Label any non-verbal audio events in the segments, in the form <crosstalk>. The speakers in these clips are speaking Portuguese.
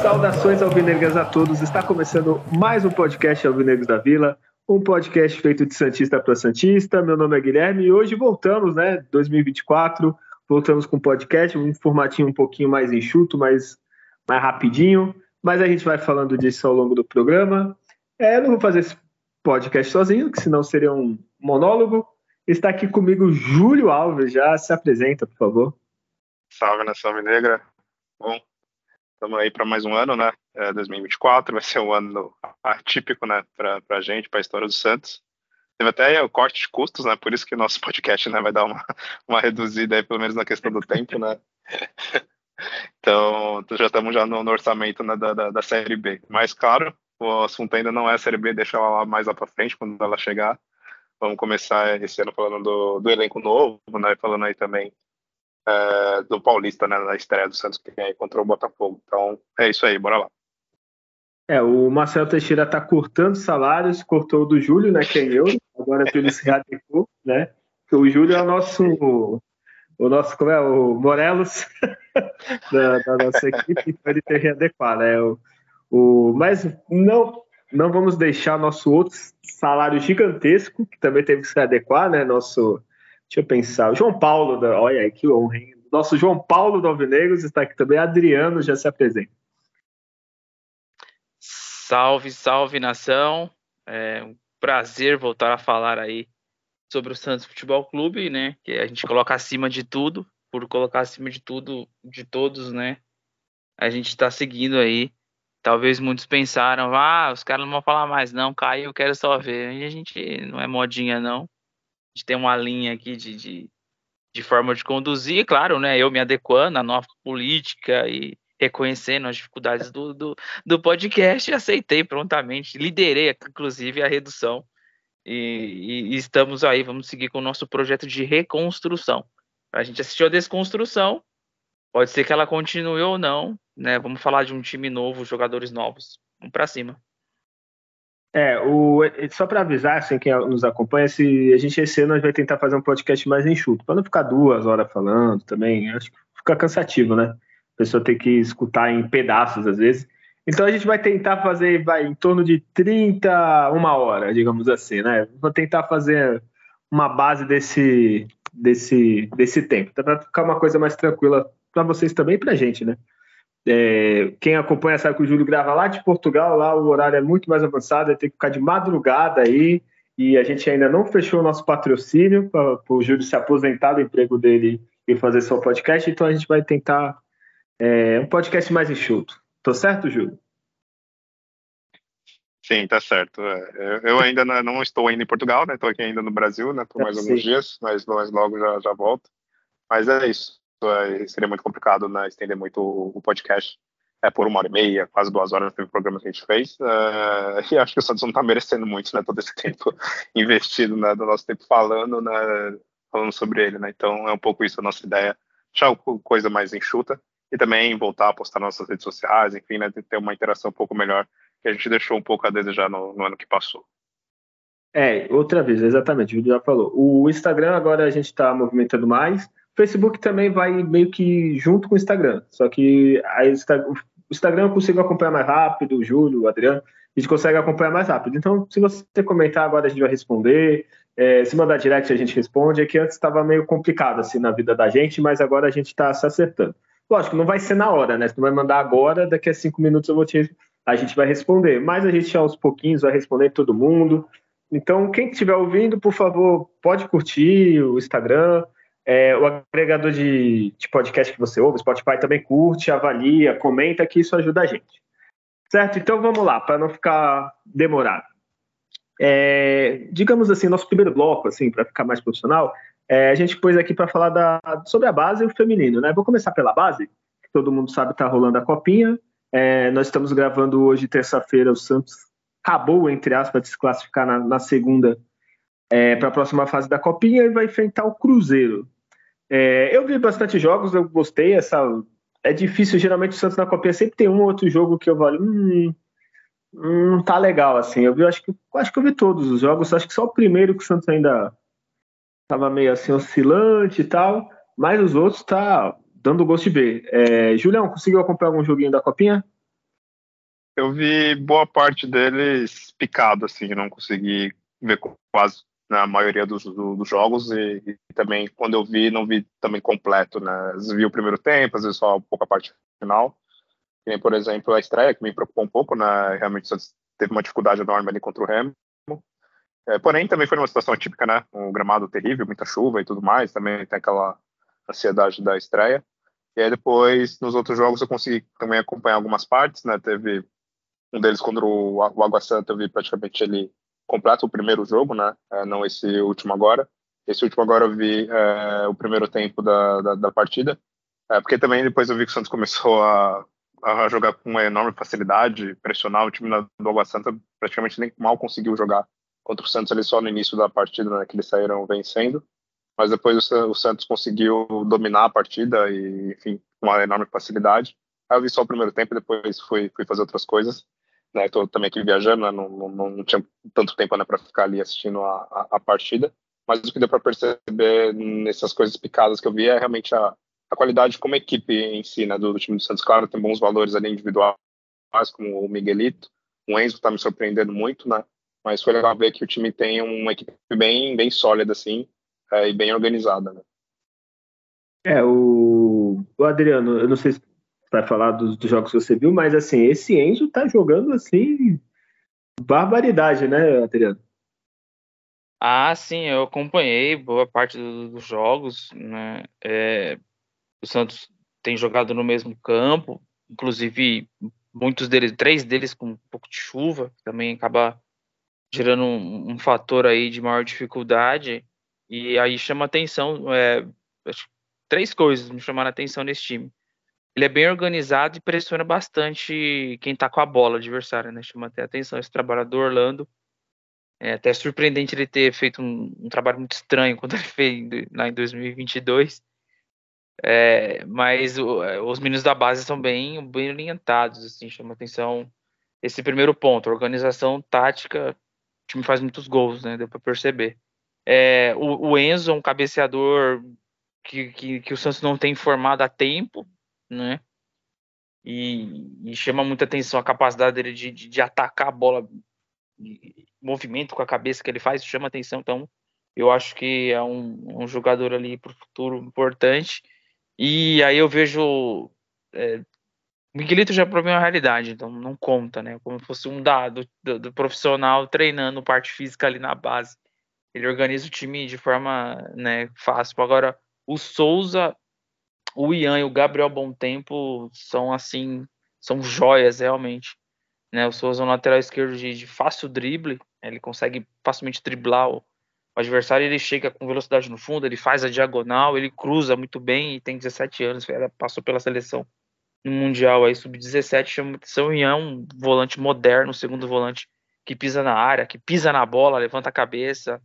Saudações alvinegras a todos. Está começando mais um podcast Alvinegros da Vila, um podcast feito de Santista para Santista. Meu nome é Guilherme e hoje voltamos, né? 2024, voltamos com um podcast, um formatinho um pouquinho mais enxuto, mais, mais rapidinho, mas a gente vai falando disso ao longo do programa. É, eu não vou fazer esse podcast sozinho, que senão seria um monólogo. Está aqui comigo Júlio Alves, já se apresenta, por favor. Salve, Nação Negra. Bom, Estamos aí para mais um ano, né? É 2024 vai ser um ano atípico, né? Para a gente, para a história do Santos. Teve até o corte de custos, né? Por isso que nosso podcast, né? Vai dar uma, <laughs> uma reduzida aí, pelo menos na questão do tempo, né? <laughs> Então, já estamos já no, no orçamento né, da, da, da, Série B. Mas, claro, o assunto ainda não é a Série B, deixa ela lá mais lá para frente, quando ela chegar. Vamos começar esse ano falando do, do elenco novo, né? Falando aí também é, do Paulista, né, na estreia do Santos que vem contra o Botafogo. Então, é isso aí, bora lá. É, o Marcelo Teixeira está cortando salários, cortou do Júlio, né, que é eu, agora ele se radicou, né, o Júlio é o nosso, o nosso, como é, o Morelos <laughs> da, da, nossa equipe, então ele tem que adequar, né, o, o, mas não, não vamos deixar nosso outro salário gigantesco, que também teve que se adequar, né, nosso Deixa eu pensar. O João Paulo, da, olha aí que honra, hein? Nosso João Paulo do Alvinegros está aqui também. Adriano já se apresenta. Salve, salve nação. É um prazer voltar a falar aí sobre o Santos Futebol Clube, né? Que a gente coloca acima de tudo, por colocar acima de tudo, de todos, né? A gente está seguindo aí. Talvez muitos pensaram, ah, os caras não vão falar mais, não, caiu, eu quero só ver. E a gente não é modinha, não gente tem uma linha aqui de, de, de forma de conduzir, claro, né? Eu me adequando à nova política e reconhecendo as dificuldades do, do, do podcast, aceitei prontamente, liderei, inclusive, a redução. E, e, estamos aí, vamos seguir com o nosso projeto de reconstrução. A gente assistiu a desconstrução, pode ser que ela continue ou não, né? Vamos falar de um time novo, jogadores novos. Vamos para cima. É, o, só para avisar, assim, quem nos acompanha, se a gente esse ano vai tentar fazer um podcast mais enxuto, para não ficar duas horas falando também, acho que fica cansativo, né? Pessoa tem que escutar em pedaços às vezes. Então a gente vai tentar fazer vai, em torno de 30, uma hora, digamos assim, né? Vou tentar fazer uma base desse, desse, desse tempo, para ficar uma coisa mais tranquila para vocês também e para a gente, né? É, quem acompanha sabe que o Júlio grava lá de Portugal, lá o horário é muito mais avançado, tem que ficar de madrugada aí, e a gente ainda não fechou o nosso patrocínio para o Júlio se aposentar do emprego dele e fazer seu podcast, então a gente vai tentar é, um podcast mais enxuto. Tô certo, Júlio? Sim, tá certo. É, eu ainda não estou ainda em Portugal, né? Estou aqui ainda no Brasil, né? Por mais alguns dias, mas, logo já, já volto. Mas é isso seria muito complicado né, estender muito o, podcast é, por uma hora e meia, quase duas horas teve programa que a gente fez. Uh, <laughs> e acho que o Santos não está merecendo muito né, todo esse <laughs> tempo investido né, do nosso tempo falando, né, falando sobre ele. Né? Então é um pouco isso a nossa ideia, deixar coisa mais enxuta e também voltar a postar nossas redes sociais, enfim, né, ter uma interação um pouco melhor que a gente deixou um pouco a desejar no, no ano que passou. É, outra vez, exatamente, o Vídeo já falou. O Instagram agora a gente está movimentando mais, Facebook também vai meio que junto com o Instagram, só que a o Instagram eu consigo acompanhar mais rápido, o Júlio, o Adriano, a gente consegue acompanhar mais rápido. Então, se você comentar agora, a gente vai responder. É, se mandar direct, a gente responde. É que antes estava meio complicado assim na vida da gente, mas agora a gente está se acertando. Lógico, não vai ser na hora, né? Se não vai mandar agora, daqui a cinco minutos eu vou te, a gente vai responder. Mas a gente aos pouquinhos vai responder todo mundo. Então, quem estiver ouvindo, por favor, pode curtir o Instagram, é, o agregador de, de, podcast que você ouve, Spotify também curte, avalia, comenta, que isso ajuda a gente. Certo? Então vamos lá, para não ficar demorado. É, digamos assim, nosso primeiro bloco, assim, para ficar mais profissional, é, a gente pôs aqui para falar da, sobre a base e o feminino, né? Vou começar pela base, que todo mundo sabe está rolando a copinha. É, nós estamos gravando hoje, terça-feira, o Santos acabou, entre aspas, de se classificar na, na segunda é, para a próxima fase da Copinha e vai enfrentar o Cruzeiro. É, eu vi bastante jogos, eu gostei. Essa é difícil, geralmente o Santos na Copinha sempre tem um ou outro jogo que eu vou hum, hum, tá legal assim. Eu vi, acho que acho que eu vi todos os jogos, acho que só o primeiro que o Santos ainda tava meio assim oscilante e tal, mas os outros tá dando gosto de ver. É, Julião, conseguiu acompanhar algum joguinho da Copinha? Eu vi boa parte deles picado, assim, não consegui ver quase na maioria dos, dos jogos e, e, também quando eu vi, não vi também completo, né? Às vezes vi o primeiro tempo, às vezes só um pouco a parte final. Tem, por exemplo, a estreia, que me preocupou um pouco, né? Realmente teve uma dificuldade enorme ali contra o Remo. É, porém, também foi uma situação típica, né? Um gramado terrível, muita chuva e tudo mais. Também tem aquela ansiedade da estreia. E aí depois, nos outros jogos, eu consegui também acompanhar algumas partes, né? Teve um deles quando o, o Água Santa eu vi praticamente ele completo o primeiro jogo, né? É, não esse último agora. Esse último agora eu vi é, o primeiro tempo da, da, da partida, é, porque também depois eu vi que o Santos começou a, a jogar com uma enorme facilidade, pressionar o time do Água Santa, praticamente nem mal conseguiu jogar contra o Santos ali só no início da partida, né, que eles saíram vencendo, mas depois o, Santos conseguiu dominar a partida e, enfim, com uma enorme facilidade. Aí eu vi só o primeiro tempo, depois fui, fui fazer outras coisas né? Estou também aqui viajando, né? não, não, não, tinha tanto tempo né, para ficar ali assistindo a, a, a, partida, mas o que deu para perceber nessas coisas picadas que eu vi é realmente a, a qualidade como equipe em si, né, do, do, time do Santos. Claro, tem bons valores ali individuais, como o Miguelito, o Enzo está me surpreendendo muito, né? Mas foi legal ver que o time tem uma equipe bem, bem sólida, assim, é, e bem organizada, né? É, o, o Adriano, eu não sei se para falar dos, dos, jogos que você viu, mas assim, esse Enzo tá jogando assim barbaridade, né, Adriano? Ah, sim, eu acompanhei boa parte dos jogos, né? É, o Santos tem jogado no mesmo campo, inclusive muitos deles, três deles com um pouco de chuva, também acaba gerando um, um fator aí de maior dificuldade, e aí chama atenção, é, três coisas me chamaram atenção nesse time ele é bem organizado e pressiona bastante quem tá com a bola, adversário, né? Chama até atenção esse trabalho do Orlando. É até surpreendente ele ter feito um, um trabalho muito estranho quando ele fez lá em 2022. É, mas o, é, os meninos da base são bem, bem orientados, assim, chama atenção esse primeiro ponto, organização tática, time faz muitos gols, né? Deu para perceber. É, o, o, Enzo é um cabeceador que, que, que o Santos não tem formado a tempo, né? E, e, chama muita atenção a capacidade dele de, de, de atacar a bola, movimento com a cabeça que ele faz, chama atenção. Então, eu acho que é um, um jogador ali para o futuro importante. E aí eu vejo. É, Miguelito já é uma realidade, então não conta, né? Como se fosse um dado do, do, profissional treinando parte física ali na base. Ele organiza o time de forma né, fácil. Agora, o Souza o Ian e o Gabriel Bom Tempo são assim, são joias realmente. Né? O Souza é um lateral esquerdo de, de fácil drible, ele consegue facilmente driblar o, o, adversário, ele chega com velocidade no fundo, ele faz a diagonal, ele cruza muito bem e tem 17 anos, passou pela seleção no Mundial aí, sub-17, chama atenção, Ian é um volante moderno, segundo volante que pisa na área, que pisa na bola, levanta a cabeça,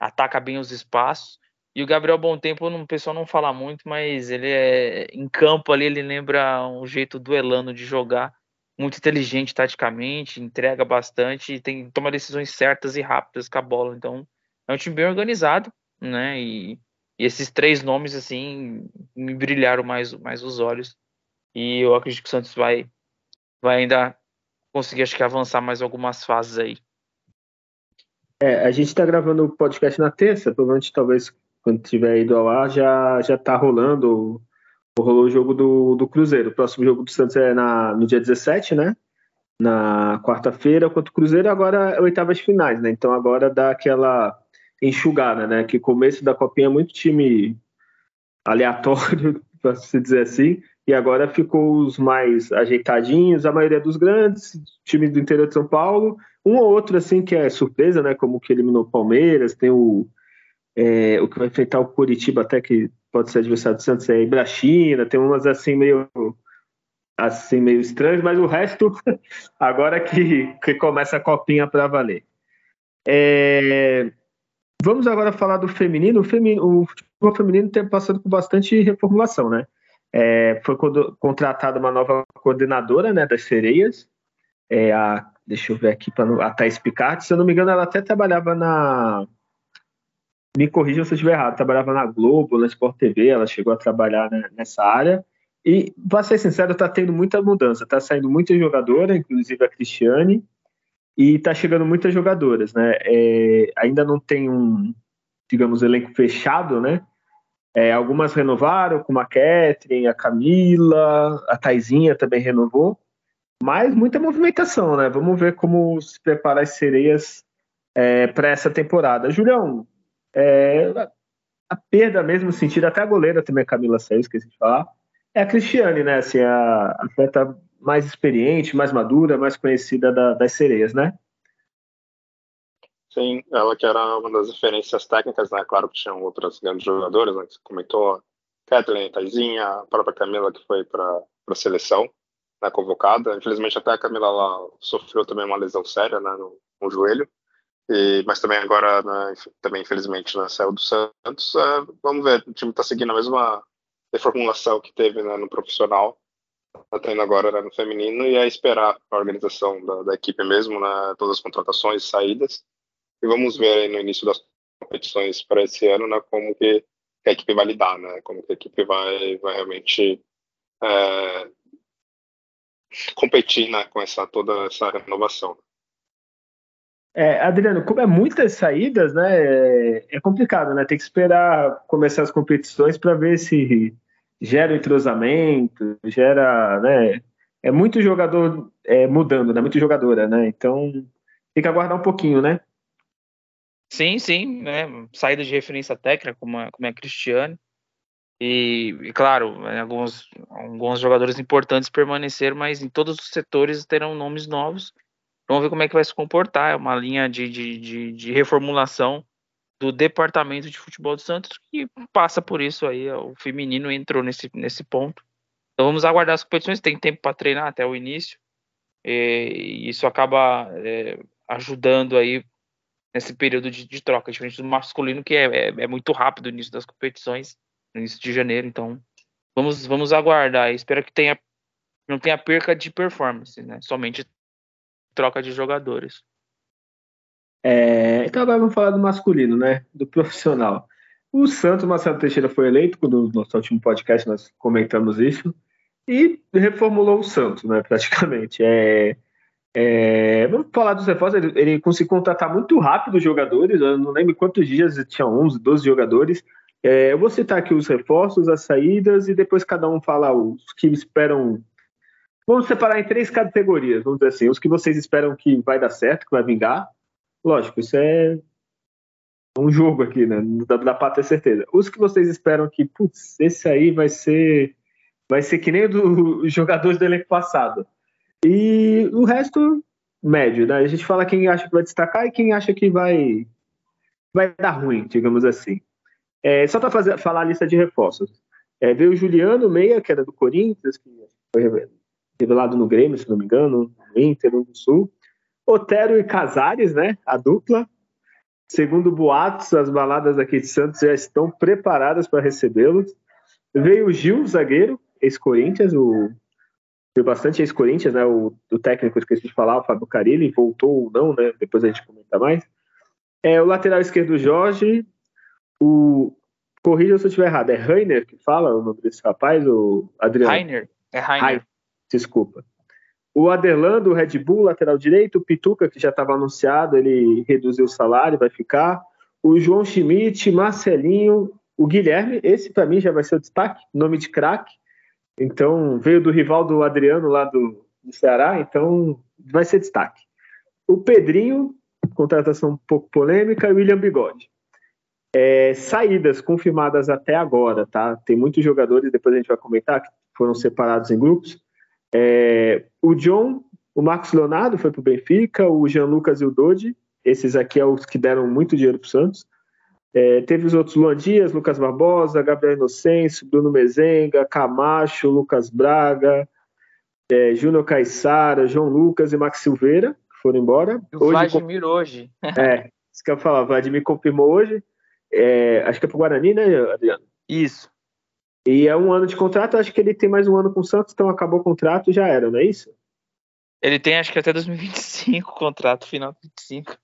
ataca bem os espaços. E o Gabriel Tempo, o pessoal não fala muito, mas ele é em campo ali, ele lembra um jeito duelano de jogar, muito inteligente taticamente, entrega bastante e tem toma decisões certas e rápidas com a bola. Então, é um time bem organizado, né? E, e esses três nomes assim me brilharam mais mais os olhos. E eu acredito que o Santos vai vai ainda conseguir acho que avançar mais algumas fases aí. É, a gente está gravando o podcast na terça, provavelmente talvez quando tiver ido ao ar, já, já tá rolando, rolou o jogo do, do Cruzeiro. O próximo jogo do Santos é na, no dia 17, né? Na quarta-feira contra o Cruzeiro, agora é oitavas finais, né? Então agora dá aquela enxugada, né? Que começo da copinha é muito time aleatório, <laughs> para se dizer assim, e agora ficou os mais ajeitadinhos, a maioria dos grandes, time do interior de São Paulo, um ou outro assim que é surpresa, né? Como que eliminou o Palmeiras, tem o é, o que vai enfrentar o Curitiba, até que pode ser adversário do Santos, é Ibrachina, tem umas assim meio assim meio estranhas, mas o resto <laughs> agora que, que começa a copinha para valer. É, vamos agora falar do feminino. O, feminino. o futebol feminino tem passado por bastante reformulação, né? É, foi contratada uma nova coordenadora né, das sereias, é a, deixa eu ver aqui, a Thais Picard, se eu não me engano, ela até trabalhava na. Me corrija se eu estiver errado, trabalhava na Globo, na Sport TV, ela chegou a trabalhar né, nessa área. E, para ser sincero, está tendo muita mudança, está saindo muita jogadora, inclusive a Cristiane, e está chegando muitas jogadoras, né? É, ainda não tem um, digamos, elenco fechado, né? É, algumas renovaram, como a Catherine, a Camila, a Taizinha também renovou, mas muita movimentação, né? Vamos ver como se preparar as sereias é, para essa temporada. Julião, é, a perda mesmo sentido, até a goleira também, a Camila saiu, esqueci de falar, é a Cristiane, né? Assim, a atleta mais experiente, mais madura, mais conhecida da, das sereias, né? Sim, ela que era uma das referências técnicas, né? Claro que tinham outras grandes jogadoras, né? Você comentou, Kathleen, Taizinha, a própria Camila que foi para a seleção, né? Convocada. Infelizmente até a Camila lá sofreu também uma lesão séria, né? No, no joelho. E, mas também agora, né, também infelizmente, né, saiu do Santos. É, vamos ver, o time está seguindo a mesma reformulação que teve né, no profissional, está tendo agora né, no feminino, e é esperar a organização da, da, equipe mesmo, né, todas as contratações saídas. E vamos ver aí no início das competições para esse ano né, como que a equipe vai lidar, né, como que a equipe vai, vai realmente é, competir né, com essa, toda essa renovação. É, Adriano, como é muitas saídas, né? É, é complicado, né? Tem que esperar começar as competições para ver se gera entrosamento, gera, né? É muito jogador é, mudando, né? Muito jogadora, né? Então tem que aguardar um pouquinho, né? Sim, sim, né? Saída de referência técnica, como a, como é a Cristiane. E, e, claro, né, alguns, alguns jogadores importantes permaneceram, mas em todos os setores terão nomes novos Vamos ver como é que vai se comportar. É uma linha de, de, de, de reformulação do departamento de futebol do Santos que passa por isso aí. O feminino entrou nesse, nesse ponto. Então vamos aguardar as competições. Tem tempo para treinar até o início. E isso acaba é, ajudando aí nesse período de, de, troca, diferente do masculino, que é, é, é, muito rápido o início das competições, no início de janeiro. Então vamos, vamos aguardar. Espero que tenha, não tenha perca de performance, né? Somente troca de jogadores. É, então agora vamos falar do masculino, né? Do profissional. O Santos Marcelo Teixeira foi eleito, no nosso último podcast nós comentamos isso, e reformulou o Santos, né? <laughs> Praticamente. É, é, vamos falar dos reforços. Ele, ele, conseguiu contratar muito rápido os jogadores, eu não lembro quantos dias, tinha 11, 12 jogadores. É, eu vou citar aqui os reforços, as saídas, e depois cada um fala os que esperam Vamos separar em três categorias, vamos dizer assim. Os que vocês esperam que vai dar certo, que vai vingar. Lógico, isso é um jogo aqui, né? Não dá, pra ter certeza. Os que vocês esperam que, putz, esse aí vai ser. Vai ser que nem dos <laughs> jogadores do elenco passado. E o resto, médio, né? A gente fala quem acha que vai destacar e quem acha que vai, vai dar ruim, digamos assim. É, só para falar a lista de reforços. É, veio o Juliano Meia, que era do Corinthians, que foi revelado no Grêmio, se não me engano, no Inter, no Sul. Otero e Casares, né? A dupla. Segundo boatos, as baladas aqui de Santos já estão preparadas para recebê-los. Veio o Gil, zagueiro, ex-Corinthians, o Veio bastante ex-Corinthians, né? O, o técnico, esqueci de falar, o Fábio Carilli, voltou ou não, né? Depois a gente comenta mais. É, o lateral esquerdo, Jorge. O. Corrija se eu estiver errado, é Rainer que fala o nome desse rapaz, o Adriano? Rainer. É Rainer desculpa. O Aderlando, o Red Bull, lateral direito, o Pituca, que já estava anunciado, ele reduziu o salário, vai ficar. O João Schmidt, Marcelinho, o Guilherme, esse para mim já vai ser o destaque, nome de craque. Então, veio do rival do Adriano lá do, do Ceará, então vai ser destaque. O Pedrinho, contratação um pouco polêmica, e William Bigode. É, saídas confirmadas até agora, tá? Tem muitos jogadores, depois a gente vai comentar, que foram separados em grupos. É, o John, o Marcos Leonardo foi para o Benfica, o Jean Lucas e o Dodi, esses aqui são é os que deram muito dinheiro para o Santos. É, teve os outros Luan Dias, Lucas Barbosa, Gabriel Inocêncio, Bruno Mezenga, Camacho, Lucas Braga, é, Júnior Caissara, João Lucas e Max Silveira, que foram embora. O hoje, Vladimir hoje. <laughs> é, isso que eu ia falar, o Vladimir confirmou hoje. é, acho que é pro Guarani, né, Adriano? Isso. E é um ano de contrato, acho que ele tem mais um ano com o Santos, então acabou o contrato já era, não é isso? Ele tem acho que até 2025 contrato, final de 25.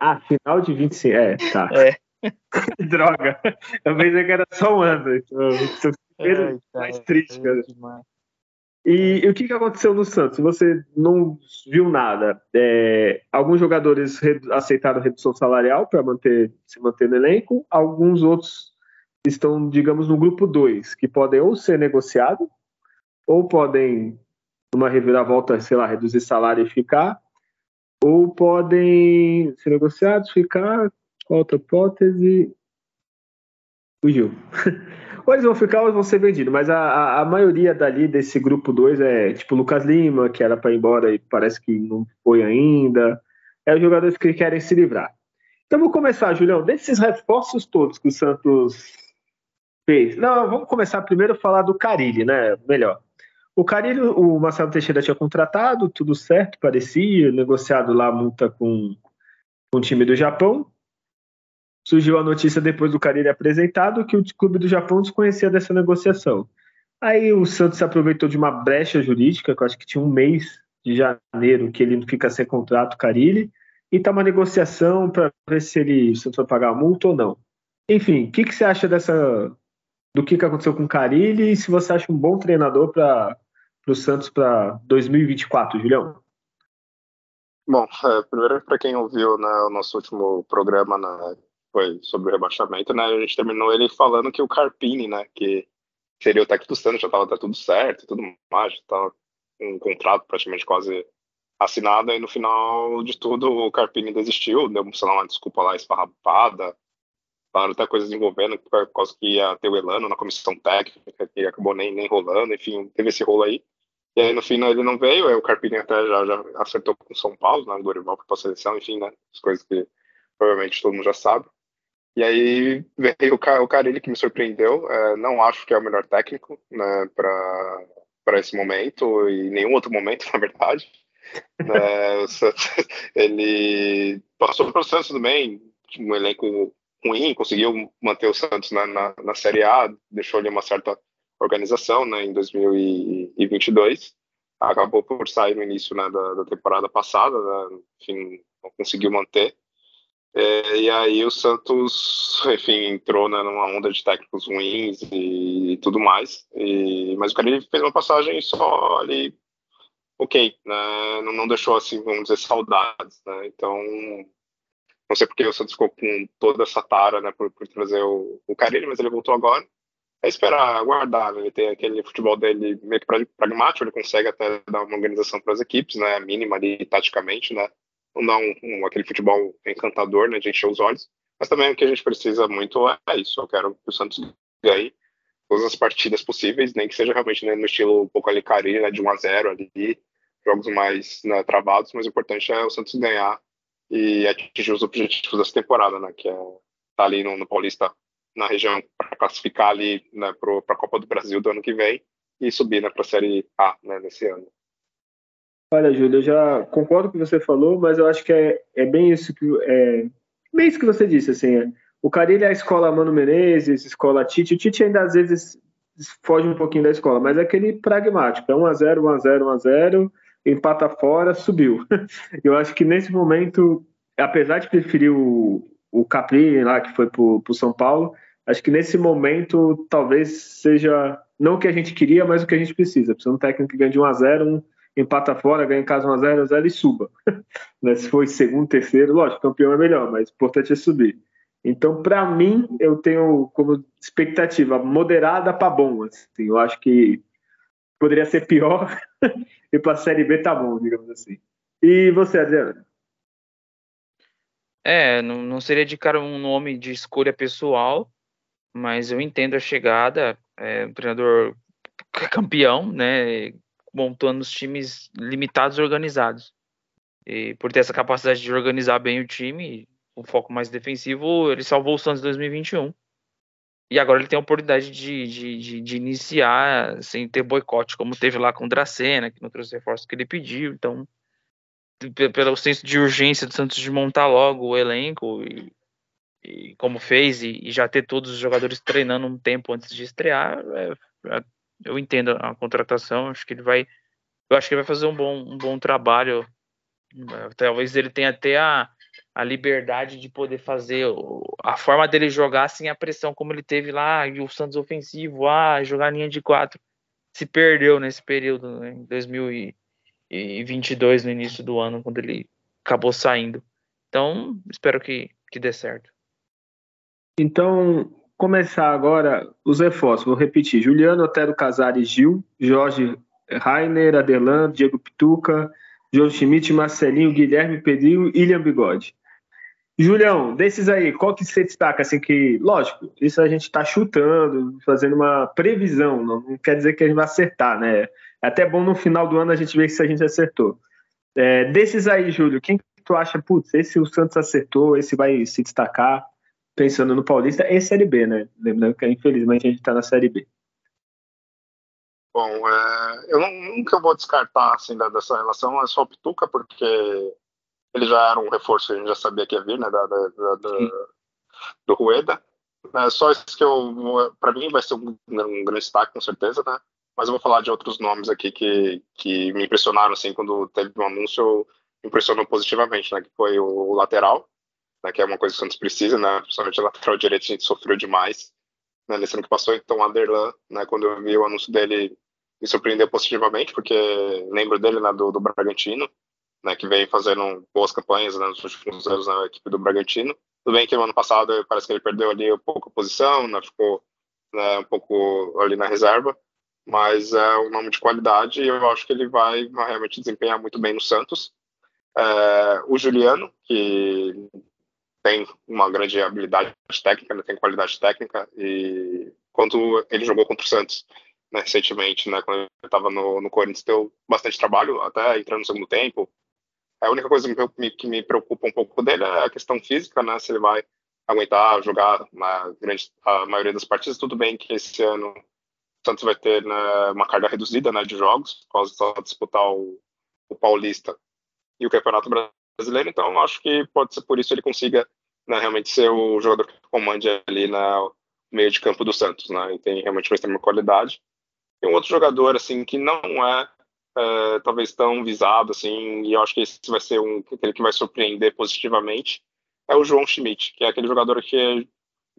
Ah, final de 25, é, tá. É. <laughs> Droga, eu pensei que era só um ano. Então, é, mais triste, cara. E, e, o que, que aconteceu no Santos? Você não viu nada. É, alguns jogadores aceitaram redução salarial para manter, se manter no elenco, alguns outros estão, digamos, no grupo 2, que podem ou ser negociados, ou podem, numa reviravolta, sei lá, reduzir salário e ficar, ou podem ser negociados, ficar, outra hipótese, fugiu. <laughs> ou eles vão ficar ou vão ser vendidos, mas a, a, a maioria dali desse grupo 2 é tipo Lucas Lima, que era para ir embora e parece que não foi ainda. É os jogadores que querem se livrar. Então vou começar, Julião, desses reforços todos que o Santos fez. Não, vamos começar primeiro a falar do Carilli, né? Melhor. O Carilli, o Marcelo Teixeira tinha contratado, tudo certo, parecia, negociado lá a multa com, com o time do Japão. Surgiu a notícia depois do Carilli apresentado que o clube do Japão desconhecia dessa negociação. Aí o Santos aproveitou de uma brecha jurídica, que eu acho que tinha um mês de janeiro que ele fica sem contrato, Carilli, e tá uma negociação para ver se ele se vai pagar a multa ou não. Enfim, o que, que você acha dessa do que, que aconteceu com o Carilli e se você acha um bom treinador para o Santos para 2024, Julião? Bom, é, primeiro para quem ouviu né, o nosso último programa né, foi sobre o rebaixamento, né, a gente terminou ele falando que o Carpini, né, que seria o técnico do Santos, já estava tudo certo, tudo mais, estava um contrato praticamente quase assinado, e no final de tudo o Carpini desistiu, deu sei lá, uma desculpa lá esfarrapada, falaram até coisas envolvendo, por causa que ia ter o Elano na comissão técnica, que acabou nem, nem rolando, enfim, teve esse rolo aí. E aí no final ele não veio, aí o Carpini até já, já acertou com o São Paulo, né, o Dorival para a seleção, enfim, né, as coisas que provavelmente todo mundo já sabe. E aí veio o, cara ele que me surpreendeu, é, não acho que é o melhor técnico, né, para esse momento e nenhum outro momento, <laughs> na verdade. é, <laughs> ele passou o processo também, um elenco ruim, conseguiu manter o Santos na, na, na Série A, deixou ali uma certa organização né, em 2022. Acabou por sair no início né, da, da, temporada passada, né, enfim, não conseguiu manter. É, e aí o Santos, enfim, entrou né, numa onda de técnicos ruins e, e tudo mais. E, mas o cara fez uma passagem só ali, ok, né, não, não deixou assim, vamos dizer, saudades. Né, então não sei porque o Santos ficou com toda essa tara né, por, por trazer o, o mas ele voltou agora. É esperar, aguardar. Né? Ele tem aquele futebol dele meio que pragmático, ele consegue até dar uma organização para as equipes, né, mínima ali, taticamente, né? Não um, aquele futebol encantador, né, de encher os olhos. Mas também o que a gente precisa muito é isso. Eu quero que o Santos ganhe todas as partidas possíveis, nem que seja realmente né, no estilo um pouco ali Carilli, né, de 1 a 0 ali, jogos mais né, travados, mas o importante é o Santos ganhar e atingir os objetivos dessa temporada, né? Que é estar tá ali no, no, Paulista, na região, para classificar ali né, para a Copa do Brasil do ano que vem e subir né, para a Série A né, nesse ano. Olha, Júlio, eu já concordo com o que você falou, mas eu acho que é, é bem isso que é bem isso que você disse, assim. É, o Carilho é a escola Mano Menezes, escola Tite. O Tite ainda às vezes foge um pouquinho da escola, mas é aquele pragmático, é 1 a 0, 1 a 0, 1 a 0 empata fora, subiu. <laughs> Eu acho que nesse momento, apesar de preferir o, o Capri lá, que foi para o São Paulo, acho que nesse momento talvez seja não o que a gente queria, mas o que a gente precisa. Precisa de um técnico que ganhe de 1 a 0 um empata fora, ganha em casa 1 a 0 1 a 0 e suba. <laughs> né? Se for segundo, terceiro, lógico, campeão é melhor, mas o importante é subir. Então, para mim, eu tenho como expectativa moderada para bom. Assim. Eu acho que poderia ser pior <laughs> e para a Série B tá bom, digamos assim. E você, Adriano? É, não, não seria de cara um nome de escolha pessoal, mas eu entendo a chegada, é, um treinador campeão, né, montando os times limitados e organizados. E por ter essa capacidade de organizar bem o time, o foco mais defensivo, ele salvou o Santos em 2021. E agora ele tem a oportunidade de, de, de, de, iniciar sem ter boicote, como teve lá com o Dracena, que não trouxe reforços que ele pediu. Então, pelo senso de urgência do Santos de montar logo o elenco e e como fez, e, e, já ter todos os jogadores treinando um tempo antes de estrear, é, é, eu entendo a contratação, acho que ele vai, eu acho que vai fazer um bom, um bom trabalho, talvez ele tenha até a, a liberdade de poder fazer a forma dele jogar sem a pressão, como ele teve lá, e o Santos ofensivo, ah, jogar linha de quatro, se perdeu nesse período, né, em 2022, no início do ano, quando ele acabou saindo. Então, espero que, que dê certo. Então, começar agora os reforços. Vou repetir: Juliano, Otero Casares, Gil, Jorge Rainer, Adelan, Diego Pituca, João Schmidt, Marcelinho, Guilherme Pedrinho William Bigode. Julião, desses aí, qual que você destaca? Assim, que, lógico, isso a gente está chutando, fazendo uma previsão, não, não, quer dizer que a gente vai acertar, né? É até bom no final do ano a gente ver se a gente acertou. É, desses aí, Júlio, quem tu acha, putz, esse o Santos acertou, esse vai se destacar? Pensando no Paulista e Série B, né? Lembrando que infelizmente a gente está na Série B. Bom, é, eu não, nunca vou descartar assim da, dessa relação, é só o Pituca, porque ele já era um reforço que a gente já sabia que ia vir, né? Da, da, da do Rueda. É só isso que eu, para mim, vai ser um, um, grande destaque, com certeza, né? Mas eu vou falar de outros nomes aqui que, que me impressionaram, assim, quando teve o um anúncio, impressionou positivamente, né? Que foi o lateral, né, que é uma coisa que o Santos precisa, né, principalmente a lateral direito, a gente sofreu demais né, nesse ano que passou, então o Aderlan, né, quando eu vi o anúncio dele, me surpreendeu positivamente, porque lembro dele né, do, do Bragantino, né, que vem fazendo boas campanhas né, nos últimos anos na equipe do Bragantino. Tudo bem que no ano passado parece que ele perdeu ali um pouco a posição, né, ficou né, um pouco ali na reserva, mas é um nome de qualidade e eu acho que ele vai realmente desempenhar muito bem no Santos. É, o Juliano, que tem uma grande habilidade técnica, né, tem qualidade técnica, e quando ele jogou contra o Santos né, recentemente, né, quando ele estava no, no Corinthians, deu bastante trabalho, até entrando no segundo tempo. A única coisa que me, preocupa um pouco dele é a questão física, né, se ele vai aguentar jogar na grande a maioria das partidas. Tudo bem que esse ano o Santos vai ter né, uma carga reduzida né, de jogos, por causa de disputar o, o Paulista e o Campeonato brasileiro, então acho que pode ser por isso ele consiga né, realmente ser o jogador que comande ali no meio de campo do Santos, né, tem realmente uma extrema qualidade. E um outro jogador, assim, que não é, é talvez tão visado, assim, e eu acho que esse vai ser um, aquele que vai surpreender positivamente, é o João Schmidt, que é aquele jogador que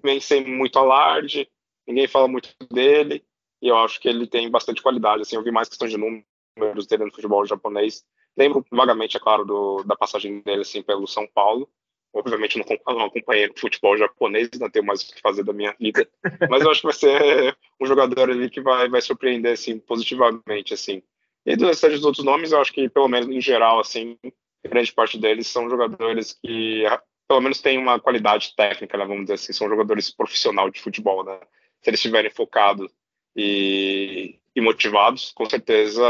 vem sem muito alarde, ninguém fala muito dele, e eu acho que ele tem bastante qualidade, assim, eu vi mais questão de números dele no futebol japonês, Lembro vagamente, é claro, do, da passagem dele assim, pelo São Paulo. Obviamente não, não acompanhei o futebol japonês, não tenho mais o que fazer da minha vida. Mas eu acho que vai ser um jogador ali que vai, vai surpreender assim, positivamente. Assim. E dos outros nomes, eu acho que, pelo menos em geral, assim, grande parte deles são jogadores que pelo menos têm uma qualidade técnica, né, vamos dizer assim, são jogadores profissionais de futebol, né? Se eles estiverem focados e, e motivados, com certeza,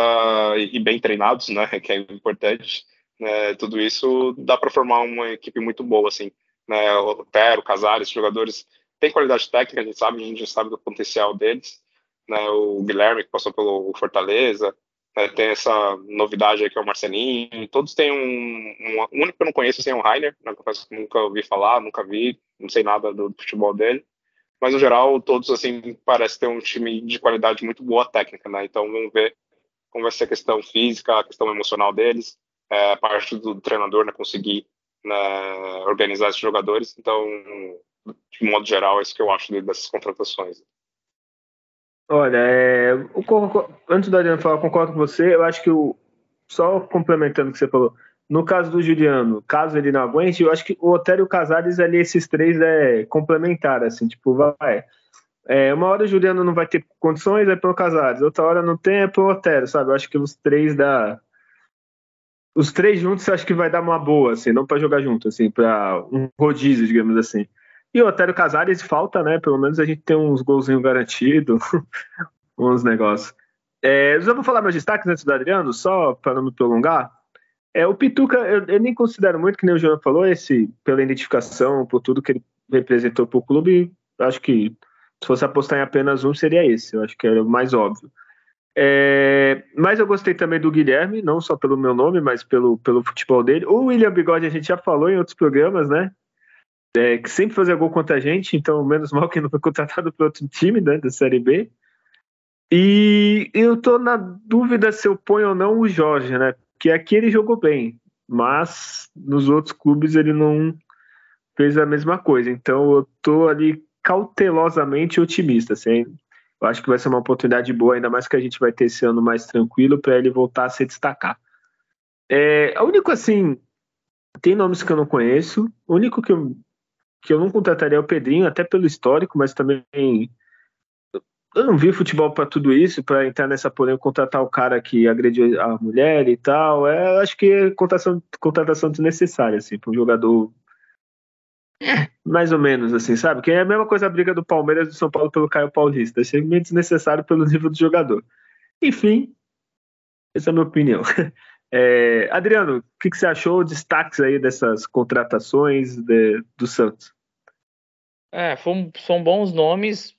e, bem treinados, né, que é importante. Né, tudo isso dá para formar uma equipe muito boa, assim. Né, o Tero, Casares, jogadores têm qualidade técnica, a gente sabe, a gente sabe do potencial deles. Né, o Guilherme, que passou pelo Fortaleza, né, tem essa novidade aí que é o Marcelinho. Todos têm um, um, um único que eu não conheço, assim, é o Rainer, né, que nunca ouvi falar, nunca vi, não sei nada do, do futebol dele mas no geral todos assim parece ter um time de qualidade muito boa técnica, né? Então vamos ver como vai ser a questão física, a questão emocional deles, é, a parte do treinador, né, conseguir né, organizar esses jogadores. Então, de modo geral, é isso que eu acho dessas contratações. Olha, é, antes da Adriano falar, concordo com você. Eu acho que o, só complementando o que você falou, no caso do Juliano, caso ele não aguente, eu acho que o Otero e o Casares ali, esses três é complementar, assim, tipo, vai. É, uma hora o Juliano não vai ter condições, é pro Casares, outra hora não tem, é pro Otero, sabe? Eu acho que os três dá. Os três juntos eu acho que vai dar uma boa, assim, não para jogar junto, assim, para um rodízio, digamos assim. E o Otero Casares falta, né? Pelo menos a gente tem uns golzinhos garantidos, <laughs> uns negócios. É, eu vou falar meus destaques antes do Adriano, só para não me prolongar. É, o Pituca, eu, eu, nem considero muito, que nem o João falou, esse, pela identificação, por tudo que ele representou para o clube, acho que se fosse apostar em apenas um, seria esse, eu acho que era o mais óbvio. É, mas eu gostei também do Guilherme, não só pelo meu nome, mas pelo, pelo futebol dele. O William Bigode a gente já falou em outros programas, né? é, que sempre fazia gol contra a gente, então menos mal que não foi contratado para outro time né, da Série B. E eu tô na dúvida se eu ponho ou não o Jorge, né? Porque aqui ele jogou bem, mas nos outros clubes ele não fez a mesma coisa. Então eu tô ali cautelosamente otimista. Assim, eu acho que vai ser uma oportunidade boa, ainda mais que a gente vai ter esse ano mais tranquilo para ele voltar a se destacar. É, o único assim, tem nomes que eu não conheço. O único que eu, que eu não contrataria é o Pedrinho, até pelo histórico, mas também eu não vi futebol para tudo isso, para entrar nessa polêmica, contratar o cara que agrediu a mulher e tal. É, acho que é contratação, contratação desnecessária, assim, para um jogador. É, mais ou menos, assim, sabe? Que é a mesma coisa a briga do Palmeiras do São Paulo pelo Caio Paulista. Achei meio desnecessário pelo nível do jogador. Enfim, essa é a minha opinião. <laughs> É, Adriano, o que, que, você achou? Destaques aí dessas contratações de, do Santos? É, foram, são bons nomes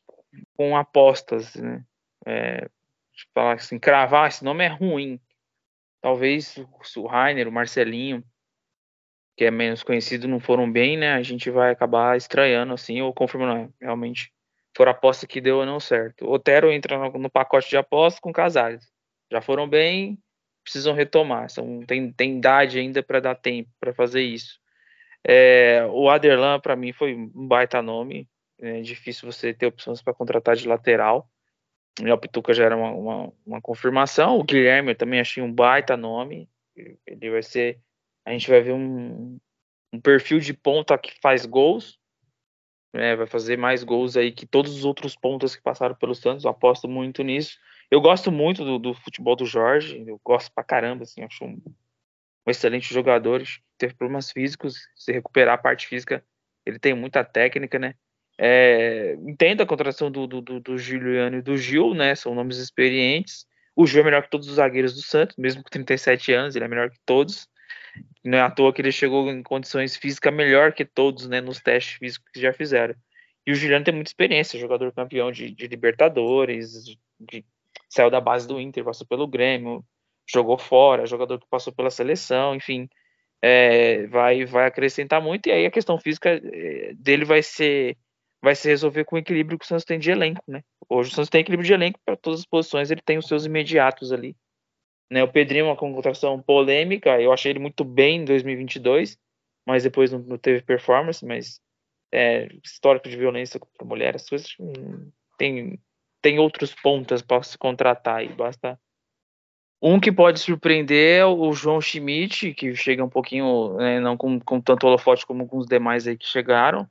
com apostas, né? É, falar assim, cravar esse nome é ruim. Talvez o Rainer, o Marcelinho, que é menos conhecido, não foram bem, né? A gente vai acabar estranhando assim ou confirmando, realmente foram aposta que deu ou não certo. Otero entra no, pacote de apostas com Casares. Já foram bem, precisam retomar. São, tem, tem idade ainda para dar tempo para fazer isso. É, o Aderlan, para mim, foi um baita nome. É difícil você ter opções para contratar de lateral. E o Pituca já era uma, uma, uma, confirmação. O Guilherme eu também achei um baita nome. Ele vai ser. A gente vai ver um, um perfil de ponta que faz gols. Né, vai fazer mais gols aí que todos os outros pontas que passaram pelo Santos. Eu aposto muito nisso. Eu gosto muito do, do futebol do Jorge. Eu gosto pra caramba. Assim, acho um, um excelente jogador. Teve problemas físicos. Se recuperar a parte física, ele tem muita técnica, né? É, entendo a contratação do, do, do, Juliano e do Gil, né? São nomes experientes. O Gil é melhor que todos os zagueiros do Santos, mesmo com 37 anos, ele é melhor que todos. Não é à toa que ele chegou em condições físicas melhor que todos, né? Nos testes físicos que já fizeram. E o Juliano tem muita experiência, jogador campeão de, de Libertadores, de, de, saiu da base do Inter, passou pelo Grêmio, jogou fora, jogador que passou pela seleção, enfim, é, vai, vai acrescentar muito. E aí a questão física é, dele vai ser vai se resolver com o equilíbrio que o Santos tem de elenco, né? Hoje o Santos tem equilíbrio de elenco para todas as posições, ele tem os seus imediatos ali. Né, o Pedrinho é uma contratação polêmica, eu achei ele muito bem em 2022, mas depois não, não teve performance, mas é, histórico de violência contra mulheres, as coisas tem, tem outros pontas para se contratar e basta um que pode surpreender é o João Schmidt, que chega um pouquinho, né, não com, com tanto holofote como com os demais aí que chegaram,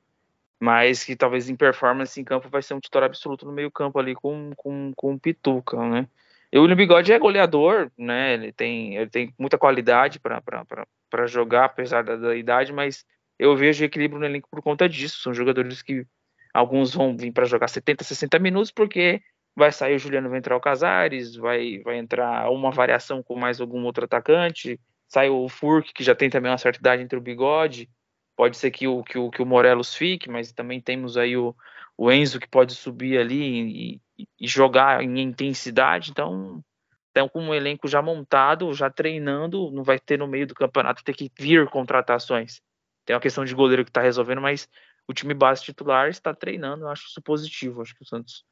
mas que talvez em performance em campo vai ser um titular absoluto no meio campo ali com, com, com o Pituca, né? E o William Bigode é goleador, né? Ele tem, ele tem muita qualidade para jogar, apesar da, da, idade, mas eu vejo equilíbrio no elenco por conta disso. São jogadores que alguns vão vir para jogar 70, 60 minutos, porque vai sair o Juliano, vai entrar o Casares, vai, vai entrar uma variação com mais algum outro atacante, sai o Furk, que já tem também uma certa idade entre o Bigode, Pode ser que o, que o, que o Morelos fique, mas também temos aí o, o Enzo que pode subir ali e, e jogar em intensidade. Então, então, com um elenco já montado, já treinando, não vai ter no meio do campeonato ter que vir contratações. Tem uma questão de goleiro que está resolvendo, mas o time base titular está treinando, eu acho isso positivo. Acho que o Santos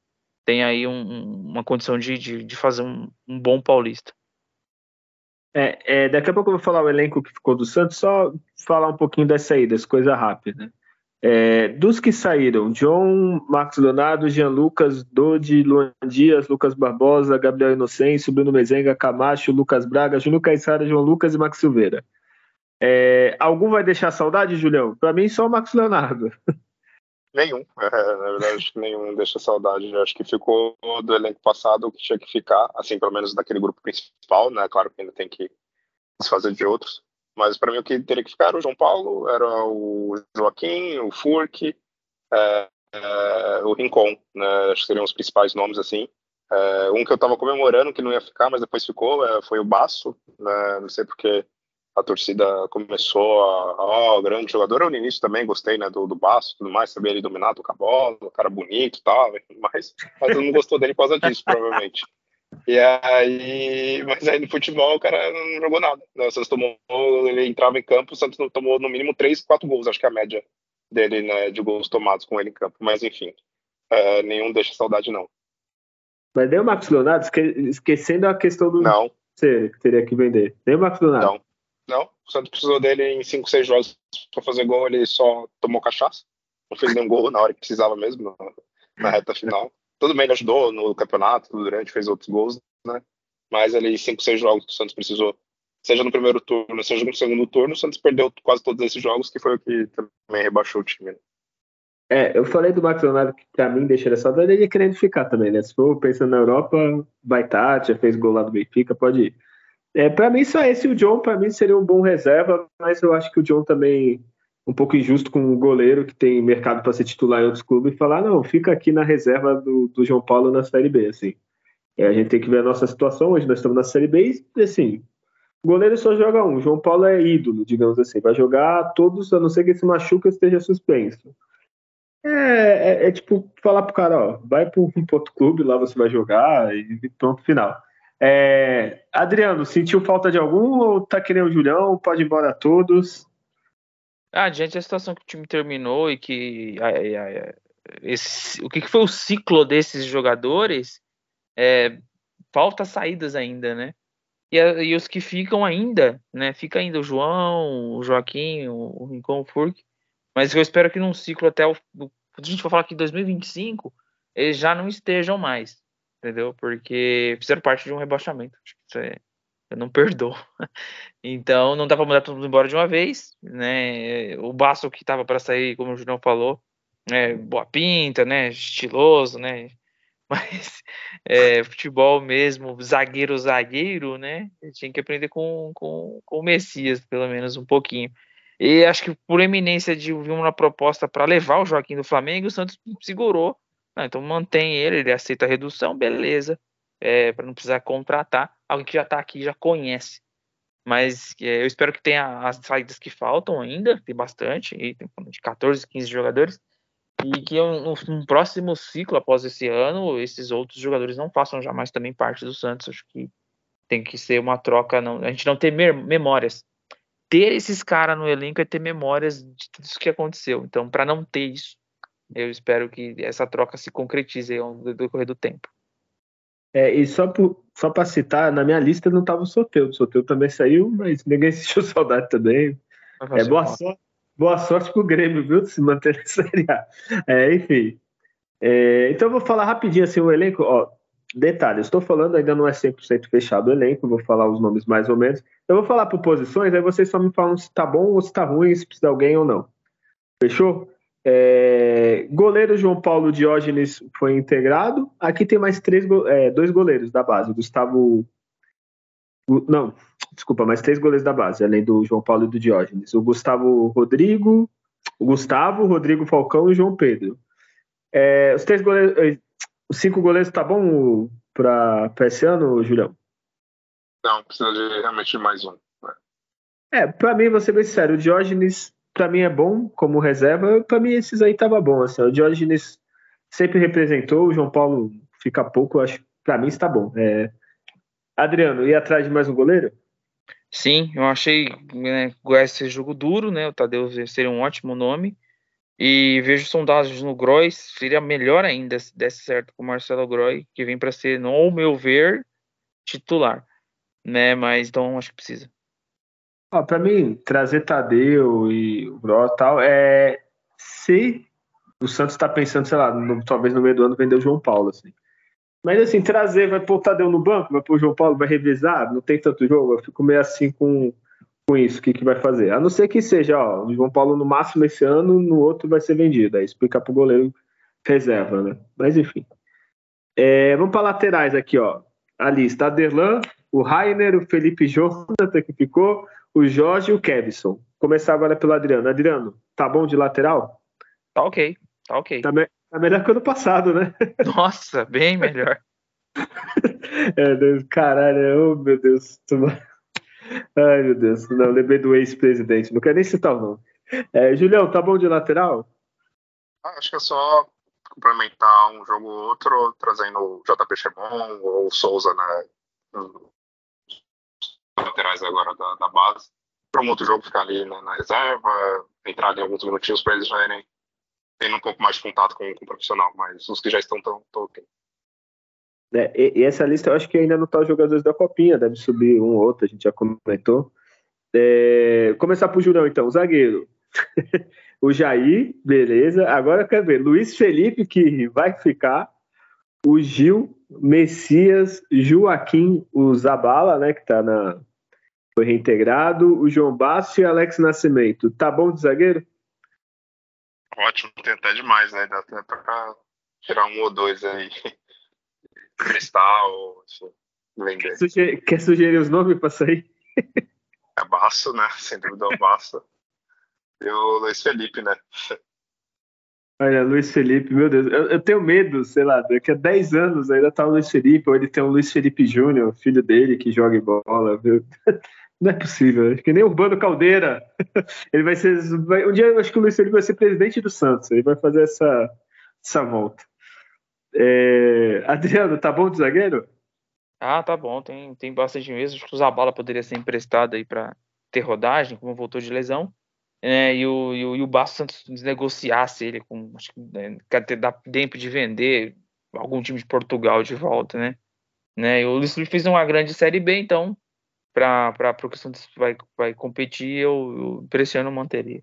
tem aí um, uma condição de, de, de fazer um, um, bom paulista. É, é, daqui a pouco eu vou falar o elenco que ficou do Santos, só falar um pouquinho das saídas, coisa rápida. É, dos que saíram, John, Marcos Leonardo, Jean Lucas, Dodi, Luan Dias, Lucas Barbosa, Gabriel Inocêncio, Bruno Mezenga, Camacho, Lucas Braga, Júnior Caissara, João Lucas e Max Silveira. É, algum vai deixar saudade, Julião? Para mim, só o Marcos Leonardo. <laughs> Nenhum, é, na verdade, acho que nenhum deixa saudade. Acho que ficou do elenco passado o que tinha que ficar, assim, pelo menos daquele grupo principal, né? Claro que ainda tem que desfazer de outros. Mas para mim o que teria que ficar era o João Paulo, era o Joaquim, o Furk, é, é, o Rincon, né? Acho que seriam os principais nomes, assim. É, um que eu estava comemorando que não ia ficar, mas depois ficou, é, foi o Baço, né? Não sei porque a torcida começou a, ó, oh, grande jogador, eu no início também gostei, né, do, do Baço, tudo mais, sabia ele dominar, tocar bola, cara bonito e tal, <laughs> mas, mas eu não gostou dele por causa disso, provavelmente. E aí, mas aí no futebol o cara não jogou nada. Né? O Santos tomou, ele entrava em campo, o Santos tomou no mínimo 3, 4 gols, acho que é a média dele né, de gols tomados com ele em campo. Mas enfim, é, nenhum deixa saudade, não. Mas nem o Marcos Leonardo, esquecendo a questão do. Não. Você teria que vender. Nem o Marcos Leonardo. Não. Não. O Santos precisou dele em 5, 6 jogos para fazer gol, ele só tomou cachaça. Não fez nenhum gol na hora que precisava mesmo, na, reta final. Tudo bem, ele ajudou no campeonato, durante, fez outros gols, né? Mas ali, 5, 6 jogos que o Santos precisou, seja no primeiro turno, seja no segundo turno, o Santos perdeu quase todos esses jogos, que foi o que também rebaixou o time. Né? É, eu falei do Max Leonardo que pra mim deixa saudade, ele querendo ficar também, né? Se for pensando na Europa, vai estar, já fez gol lá do Benfica, pode ir. É, para mim, só esse o John, para mim, seria um bom reserva, mas eu acho que o John também um pouco injusto com um goleiro que tem mercado para ser titular em outros clubes e falar, não, fica aqui na reserva do, do João Paulo na Série B, assim. É, a gente tem que ver a nossa situação, hoje nós estamos na Série B e, assim, o goleiro só joga um, o João Paulo é ídolo, digamos assim, vai jogar todos, a não ser que se machuca esteja suspenso. É, é, é, tipo falar pro cara, ó, vai pro um <laughs> outro clube, lá você vai jogar e pronto, final. É, Adriano, sentiu falta de algum ou tá querendo o Julião? Pode ir embora todos. Ah, diante da situação que o time terminou e que esse, o que foi o ciclo desses jogadores, é, falta saídas ainda, né? E, e, os que ficam ainda, né? Fica ainda o João, o Joaquim, o, o Rincon, o Furk, mas eu espero que num ciclo até o. a gente for falar que em 2025 eles já não estejam mais. Entendeu? Porque fizeram parte de um rebaixamento. Isso é. Eu não perdoo. <laughs> Então não dá para mandar todo mundo embora de uma vez, né? O Baço que estava para sair, como o Julião falou, né? Boa pinta, né? Estiloso, né? <laughs> Mas é, futebol mesmo, zagueiro, zagueiro, né? tinha que aprender com, com, com o Messias, pelo menos um pouquinho. E acho que por eminência de vir uma proposta para levar o Joaquim do Flamengo, o Santos segurou. Não, então mantém ele, ele aceita a redução, beleza. É, para não precisar contratar. Alguém que já está aqui já conhece. Mas é, eu espero que tenha as saídas que faltam ainda, tem bastante, e tem de 14, 15 jogadores. E que no, no próximo ciclo, após esse ano, esses outros jogadores não façam jamais também parte do Santos. Acho que tem que ser uma troca, não, a gente não ter memórias ter esses caras no elenco é ter memórias de tudo isso que aconteceu. Então, para não ter isso, eu espero que essa troca se concretize ao decorrer do tempo. É, e só, só para citar, na minha lista não estava o Soteu. O Soteu também saiu, mas ninguém <laughs> sentiu saudade também. É, boa, sorte, boa sorte pro Grêmio, viu? Se manter <laughs> na Série A. É, enfim. É, então eu vou falar rapidinho assim, o elenco. Ó, Detalhe, estou falando, ainda não é 100% fechado o elenco, vou falar os nomes mais ou menos. Eu vou falar por posições, aí vocês só me falam se tá bom ou se tá ruim, se precisa de alguém ou não. Fechou? É, goleiro João Paulo Diógenes foi integrado. Aqui tem mais três, é, dois goleiros da base. Gustavo. Não, desculpa, mais três goleiros da base, além do João Paulo e do Diógenes. O Gustavo Rodrigo, o Gustavo, Rodrigo Falcão e o João Pedro. É, os três goleiros os cinco goleiros tá bom para esse ano, Julião? Não, precisa de realmente mais um. Né? É, para mim, vou ser bem sério, o Diógenes para mim é bom como reserva, para mim esses aí tava bom, assim, o Diógenes sempre representou, o João Paulo fica pouco, acho para mim está bom. É... Adriano, ir atrás de mais um goleiro? Sim, eu achei né, esse jogo duro, né? O Tadeu seria um ótimo nome. E vejo sondagens no Groy, seria melhor ainda se desse certo com o Marcelo Groy, que vem para ser, no meu ver, titular. Né? Mas então acho que precisa. Ah, para mim, trazer Tadeu e o e tal, é se o Santos está pensando, sei lá, no, talvez no meio do ano vender o João Paulo, assim. Mas assim, trazer, vai pôr o Tadeu no banco, vai pôr o João Paulo, vai revisar, não tem tanto jogo, eu fico meio assim com com isso, o que, que vai fazer? A não ser que seja, ó, o João Paulo no máximo esse ano, no outro vai ser vendido. Aí explica pro goleiro reserva, né? Mas enfim. É, vamos para laterais aqui, ó. A lista: Aderlan, o Rainer, o Felipe Jonathan que ficou, o Jorge e o Kevson. Começar agora pelo Adriano. Adriano, tá bom de lateral? Tá ok, tá ok. Tá, me tá melhor que o ano passado, né? <laughs> Nossa, bem melhor. é, Deus, caralho, oh, meu Deus. Ai, meu Deus. Não, lembrei do ex-presidente. Não quero nem citar o nome. É, Julião, tá bom de lateral? Ah, acho que é só complementar um jogo ou outro, trazendo o JP Chemon ou o Souza, né? Laterais agora da, da base. para um outro jogo ficar ali na, na reserva, entrar em alguns minutinhos para eles já irem tendo um pouco mais de contato com, com o profissional, mas os que já estão tão, tão ok. É, e, e, essa lista eu acho que ainda não está os jogadores da Copinha, deve subir um ou outro, a gente já comentou. É, começar por Julião, então, o zagueiro. <laughs> o Jair, beleza. Agora quer ver, Luiz Felipe, que vai ficar. O Gil, Messias, Joaquim, o Zabala, né, que tá na. Foi reintegrado. O João Basso e Alex Nascimento. Tá bom de zagueiro? Ótimo, até demais, né? Dá até pra tirar um ou dois aí. <laughs> Cristal. Quer sugerir, quer sugerir os nomes pra sair? <laughs> É Basso, né? Sem dúvida é o Basso. E o Luiz Felipe, né? Olha, Luiz Felipe, meu Deus, eu, eu, tenho medo, sei lá, daqui a 10 anos ainda tá o Luiz Felipe, ou ele tem o Luiz Felipe Júnior, filho dele, que joga bola, viu? <laughs> Não é possível, acho que nem Urbano Caldeira. <laughs> Ele vai ser. Vai, um dia eu acho que o Luiz Felipe vai ser presidente do Santos, ele vai fazer essa, essa volta. É, Adriano, tá bom de zagueiro? Ah, tá bom, tem, tem bastante mesmo. Acho que o Zabala poderia ser emprestado aí para ter rodagem, como voltou de lesão é, e, o, e, o, e o Bastos Santos negociasse ele com acho que né, dar tempo de vender algum time de Portugal de volta, né? né? E o Luiz Felipe fez uma grande série B, então para o que o Santos vai, vai competir, eu, eu pressiono manteria.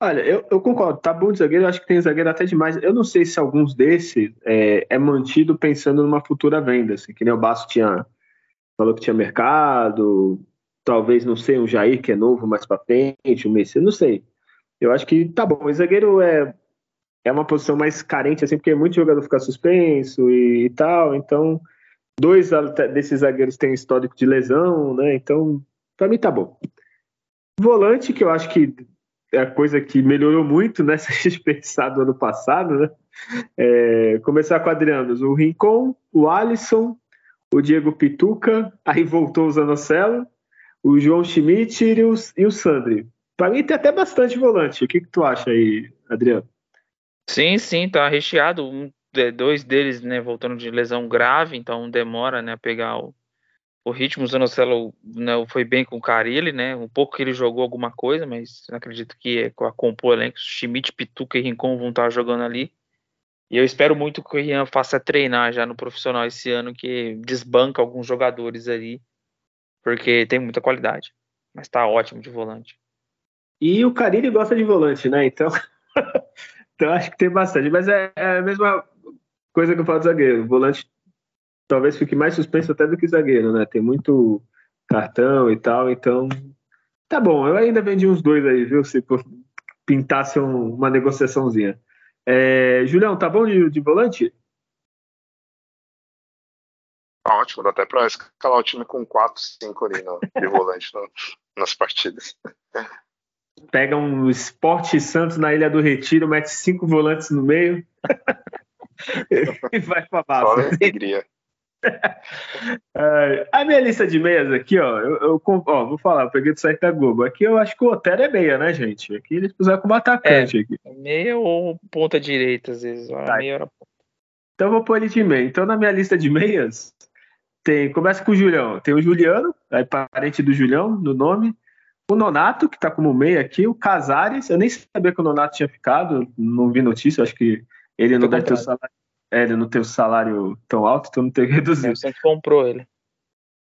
Olha, eu, eu, concordo, tá bom de zagueiro, acho que tem zagueiro até demais. Eu não sei se alguns desses é, é mantido pensando numa futura venda, assim, que nem o Basso tinha falou que tinha mercado, talvez, não sei, um Jair que é novo mais para frente, um Messi, não sei. Eu acho que tá bom. O zagueiro é, é uma posição mais carente, assim, porque muito jogador fica suspenso e, e tal. Então, dois desses zagueiros têm histórico de lesão, né? Então, para mim tá bom. Volante, que eu acho que é a coisa que melhorou muito, né? <laughs> Se a gente pensar do ano passado, né? É, começar com Adrianos, o Rincon, o Alisson, o Diego Pituca, aí voltou o Zanocelo, o João Schmidt e o, e o Sandri. Para mim tem até bastante volante. O que, que tu acha aí, Adriano? Sim, sim, tá recheado. Um, dois deles, né, voltando de lesão grave, então demora, né, a pegar o, o ritmo. O Zanocelo né, foi bem com o Carilli, né? Um pouco que ele jogou alguma coisa, mas acredito que é, com a compor elenco, Schmidt, Pituca e Rincon vão estar jogando ali. E eu espero muito que o Rian faça treinar já no profissional esse ano, que desbanca alguns jogadores ali porque tem muita qualidade. Mas tá ótimo de volante. E o Carilli gosta de volante, né? Então, <laughs> então acho que tem bastante. Mas é, é, a mesma coisa que eu falo do zagueiro. O volante talvez fique mais suspenso até do que zagueiro, né? Tem muito cartão e tal, então tá bom. Eu ainda vendi uns dois aí, viu? Se pintasse um, uma negociaçãozinha. É, Julião, tá bom de, de volante? Tá ótimo, dá até para escalar o time com 4, 5 ali no, de volante no, nas partidas. Pega um Esporte Santos na Ilha do Retiro, mete cinco volantes no meio <laughs> e vai pra base. Só alegria. <laughs> a minha lista de meias aqui, ó, eu, eu ó, vou falar, eu peguei do site da Globo. Aqui eu acho que o Otero é meia, né, gente? Aqui eles puseram como atacante. É, aqui. Meia ou ponta direita, às vezes. Tá. Meia era... Então eu vou pôr ele de meia. Então na minha lista de meias, tem, começa com o Julião. Tem o Juliano, aí parente do Julião, no nome. O Nonato, que tá como meio aqui. O Casares, eu nem sabia que o Nonato tinha ficado, não vi notícia, acho que ele não deve ter o salário. É, ele não tem o salário tão alto, então não tem que reduzir. Você comprou ele.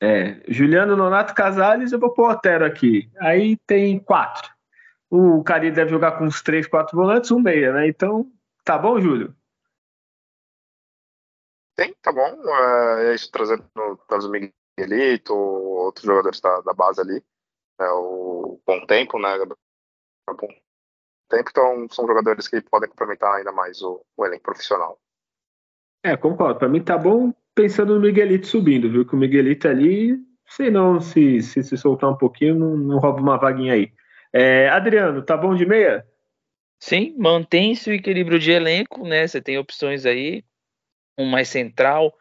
É, Juliano, Nonato, Casares, eu vou pôr o Otero aqui. Aí tem quatro. O Cari deve jogar com uns três, quatro volantes, um meia, né? Então, tá bom, Júlio? Tem, tá bom. É, é isso, trazendo o Miguelito, outros jogadores da, da base ali. É, o Bom Tempo, né? Tempo, então são jogadores que podem complementar ainda mais o, o elenco profissional. É, concordo. Para mim tá bom pensando no Miguelito subindo, viu? Que o Miguelito ali, sei não, se, se se soltar um pouquinho, não, não rouba uma vaguinha aí. É, Adriano, tá bom de meia? Sim, mantém-se o equilíbrio de elenco, né? Você tem opções aí, um mais central,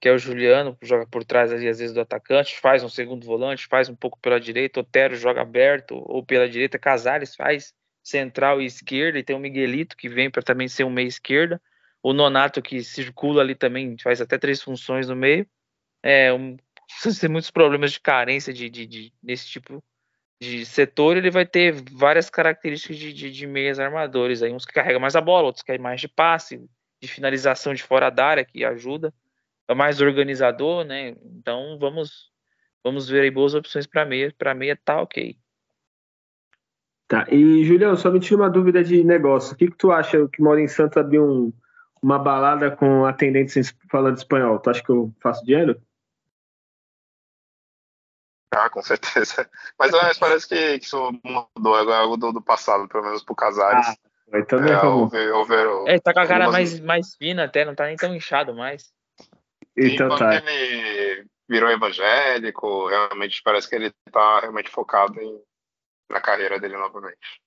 que é o Juliano, que joga por trás ali, às vezes, do atacante, faz um segundo volante, faz um pouco pela direita, Otero joga aberto ou pela direita, Casares faz central e esquerda, e tem o Miguelito, que vem para também ser um meia esquerda, o Nonato, que circula ali também, faz até três funções no meio. É, um, <laughs> tem muitos problemas de carência de, de, de, nesse tipo de setor, ele vai ter várias características de, de, de, meias armadores. Aí, uns que carregam mais a bola, outros que é mais de passe, de finalização de fora da área, que ajuda. É mais organizador, né? Então vamos vamos ver aí boas opções para meia. Para meia tá ok. Tá. E, Julião, só me tira uma dúvida de negócio. O que, que tu acha que mora em Santos abrir um, uma balada com atendentes falando espanhol? Tu acha que eu faço dinheiro? Ah, com certeza. <laughs> Mas, mas parece que, que, isso mudou, é algo do, do passado, pelo menos pro Casares. Ah, então é, é, houve, houve, é, tá com a cara mais, mais fina até, não tá nem tão inchado mais. Então tá. ele virou evangélico, realmente parece que ele tá realmente focado em, na carreira dele novamente.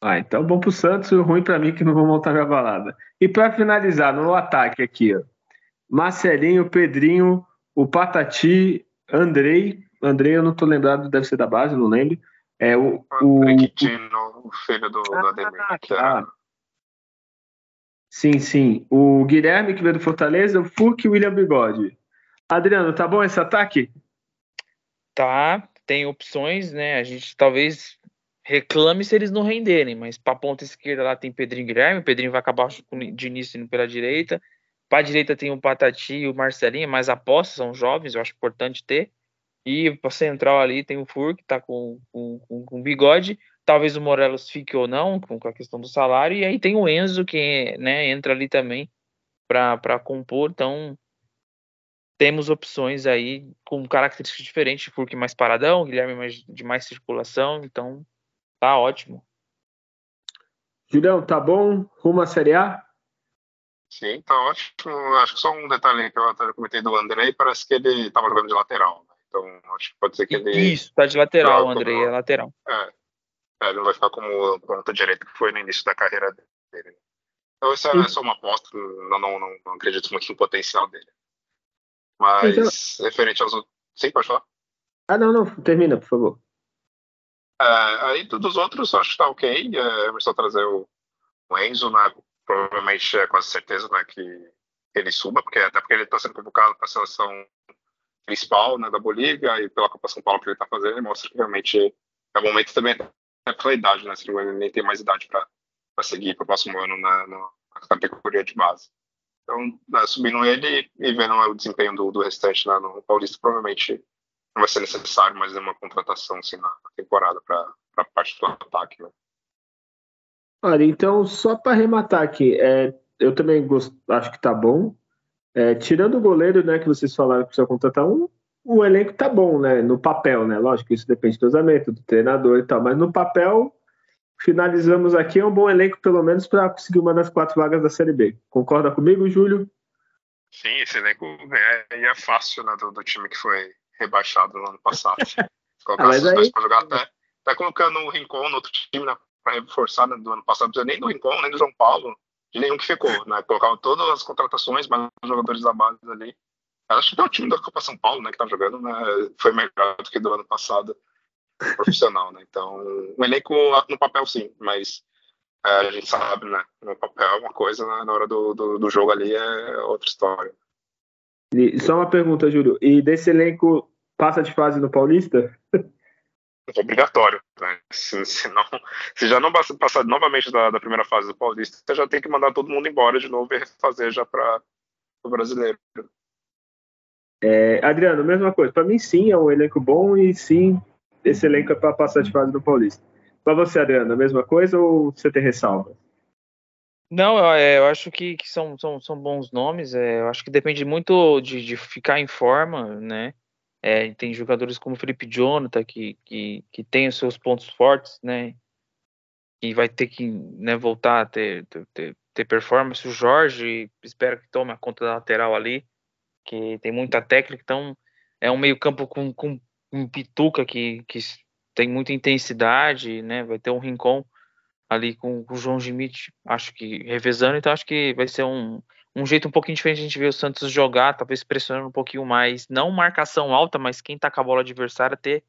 Ah, então bom pro Santos e ruim para mim que não vou montar minha balada. E para finalizar, no ataque aqui, ó. Marcelinho, Pedrinho, o Patati, Andrei. Andrei, eu não tô lembrado, deve ser da base, não lembro. É o. O o filho do, ah, do Ademir. Tá. Sim, sim. O Guilherme, que veio do Fortaleza, o Furk e o William Bigode. Adriano, tá bom esse ataque? Tá, tem opções, né? A gente talvez reclame se eles não renderem, mas para a ponta esquerda lá tem Pedrinho Guilherme, o Pedrinho vai acabar de início indo pela direita. Para a direita tem o Patati e o Marcelinho, mas apostas são jovens, eu acho importante ter. E para central ali tem o Fur, que está com, com, com, bigode. Talvez o Morelos fique ou não, com a questão do salário. E aí tem o Enzo, que né, entra ali também para compor. Então, temos opções aí com características diferentes. Furk mais paradão, Guilherme mais, de mais circulação. Então, tá ótimo. Julião, tá bom? Rumo à Série A? Sim, tá ótimo. Acho que só um detalhe que eu até comentei do Andrei, parece que ele estava jogando de lateral. Né? Então, acho que pode ser que ele. Isso, tá de lateral, Andrei, como... é lateral. É, é, ele não vai ficar como ponta direita que foi no início da carreira dele. Então, isso é só uma aposta, não, não, não, não acredito muito no potencial dele. Mas, então... referente aos outros. Sim, pode falar? Ah, não, não, termina, por favor. É, aí dos outros, acho que tá ok. É, é só trazer o, o Enzo, né? Provavelmente é quase certeza né, que ele suba, porque até porque ele está sendo convocado para a seleção principal né, da Bolívia e pela Copa São Paulo que ele está fazendo, mostra que realmente é o momento também é pela idade, né? Se ele nem tem mais idade para seguir para o próximo ano na, na, categoria de base. Então, né, subindo ele e vendo o desempenho do, do restante né, no Paulista, provavelmente não vai ser necessário mais uma contratação assim, na temporada para a parte do ataque. Né? Olha, então, só para arrematar aqui, é, eu também gosto, acho que tá bom. É, tirando o goleiro, né, que vocês falaram que precisa contratar um, o elenco tá bom, né? No papel, né? Lógico isso depende do orçamento, do treinador e tal, mas no papel, finalizamos aqui, é um bom elenco, pelo menos, para conseguir uma das quatro vagas da Série B. Concorda comigo, Júlio? Sim, esse elenco é, é fácil, né? Do, do, time que foi rebaixado no ano passado. <laughs> Colocar ah, esses aí... dois para jogar até, até colocando o Rincon no outro time, né? Para reforçar né, do ano passado, nem do Rincon, nem do João Paulo de nenhum que ficou, né? Colocaram todas as contratações, mas os jogadores da base ali. Acho que até o time da Copa São Paulo, né, que tá jogando, né, foi melhor do que do ano passado profissional, né? Então, um elenco no papel sim, mas é, a gente sabe, né? No papel é uma coisa, né, na hora do, do, do, jogo ali é outra história. E só uma pergunta, Júlio. E desse elenco passa de fase no Paulista? É obrigatório. Né? Se, se, não, se já não passar novamente da, da, primeira fase do Paulista, você já tem que mandar todo mundo embora de novo e refazer já para o brasileiro. É, Adriano, mesma coisa. Para mim, sim, é um elenco bom e sim, esse elenco é para passar de fase no Paulista. Para você, Adriano, a mesma coisa ou você tem ressalva? Não, eu, é, eu acho que, que, são, são, são bons nomes. É, eu acho que depende muito de, de ficar em forma, né? É, tem jogadores como Felipe Jonathan que, que, que tem os seus pontos fortes, né? E vai ter que né, voltar a ter, ter, ter performance. O Jorge, espero que tome a conta da lateral ali, que tem muita técnica. Então, é um meio-campo com, com um Pituca que, que tem muita intensidade, né? Vai ter um Rincon ali com, com o João Schmidt, acho que revezando. Então, acho que vai ser um, um jeito um pouquinho diferente de a gente ver o Santos jogar, talvez pressionando um pouquinho mais, não marcação alta, mas quem tá com a bola adversária ter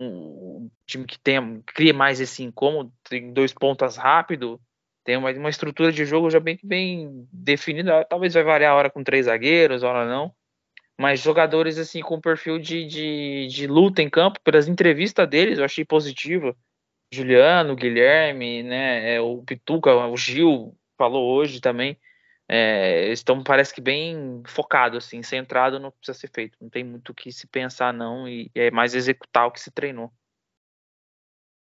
um time que tenha, cria mais esse incômodo, tem dois pontas rápido, tem uma, uma estrutura de jogo já bem, bem definida, talvez vai variar a hora com três zagueiros, a hora não, mas jogadores assim com perfil de, de, de luta em campo, pelas entrevistas deles, eu achei positiva. Juliano, Guilherme, né, é, o Pituca, o Gil falou hoje também. É, estão parece que bem focado assim, centrado no que precisa ser feito. Não tem muito o que se pensar não e é mais executar o que se treinou.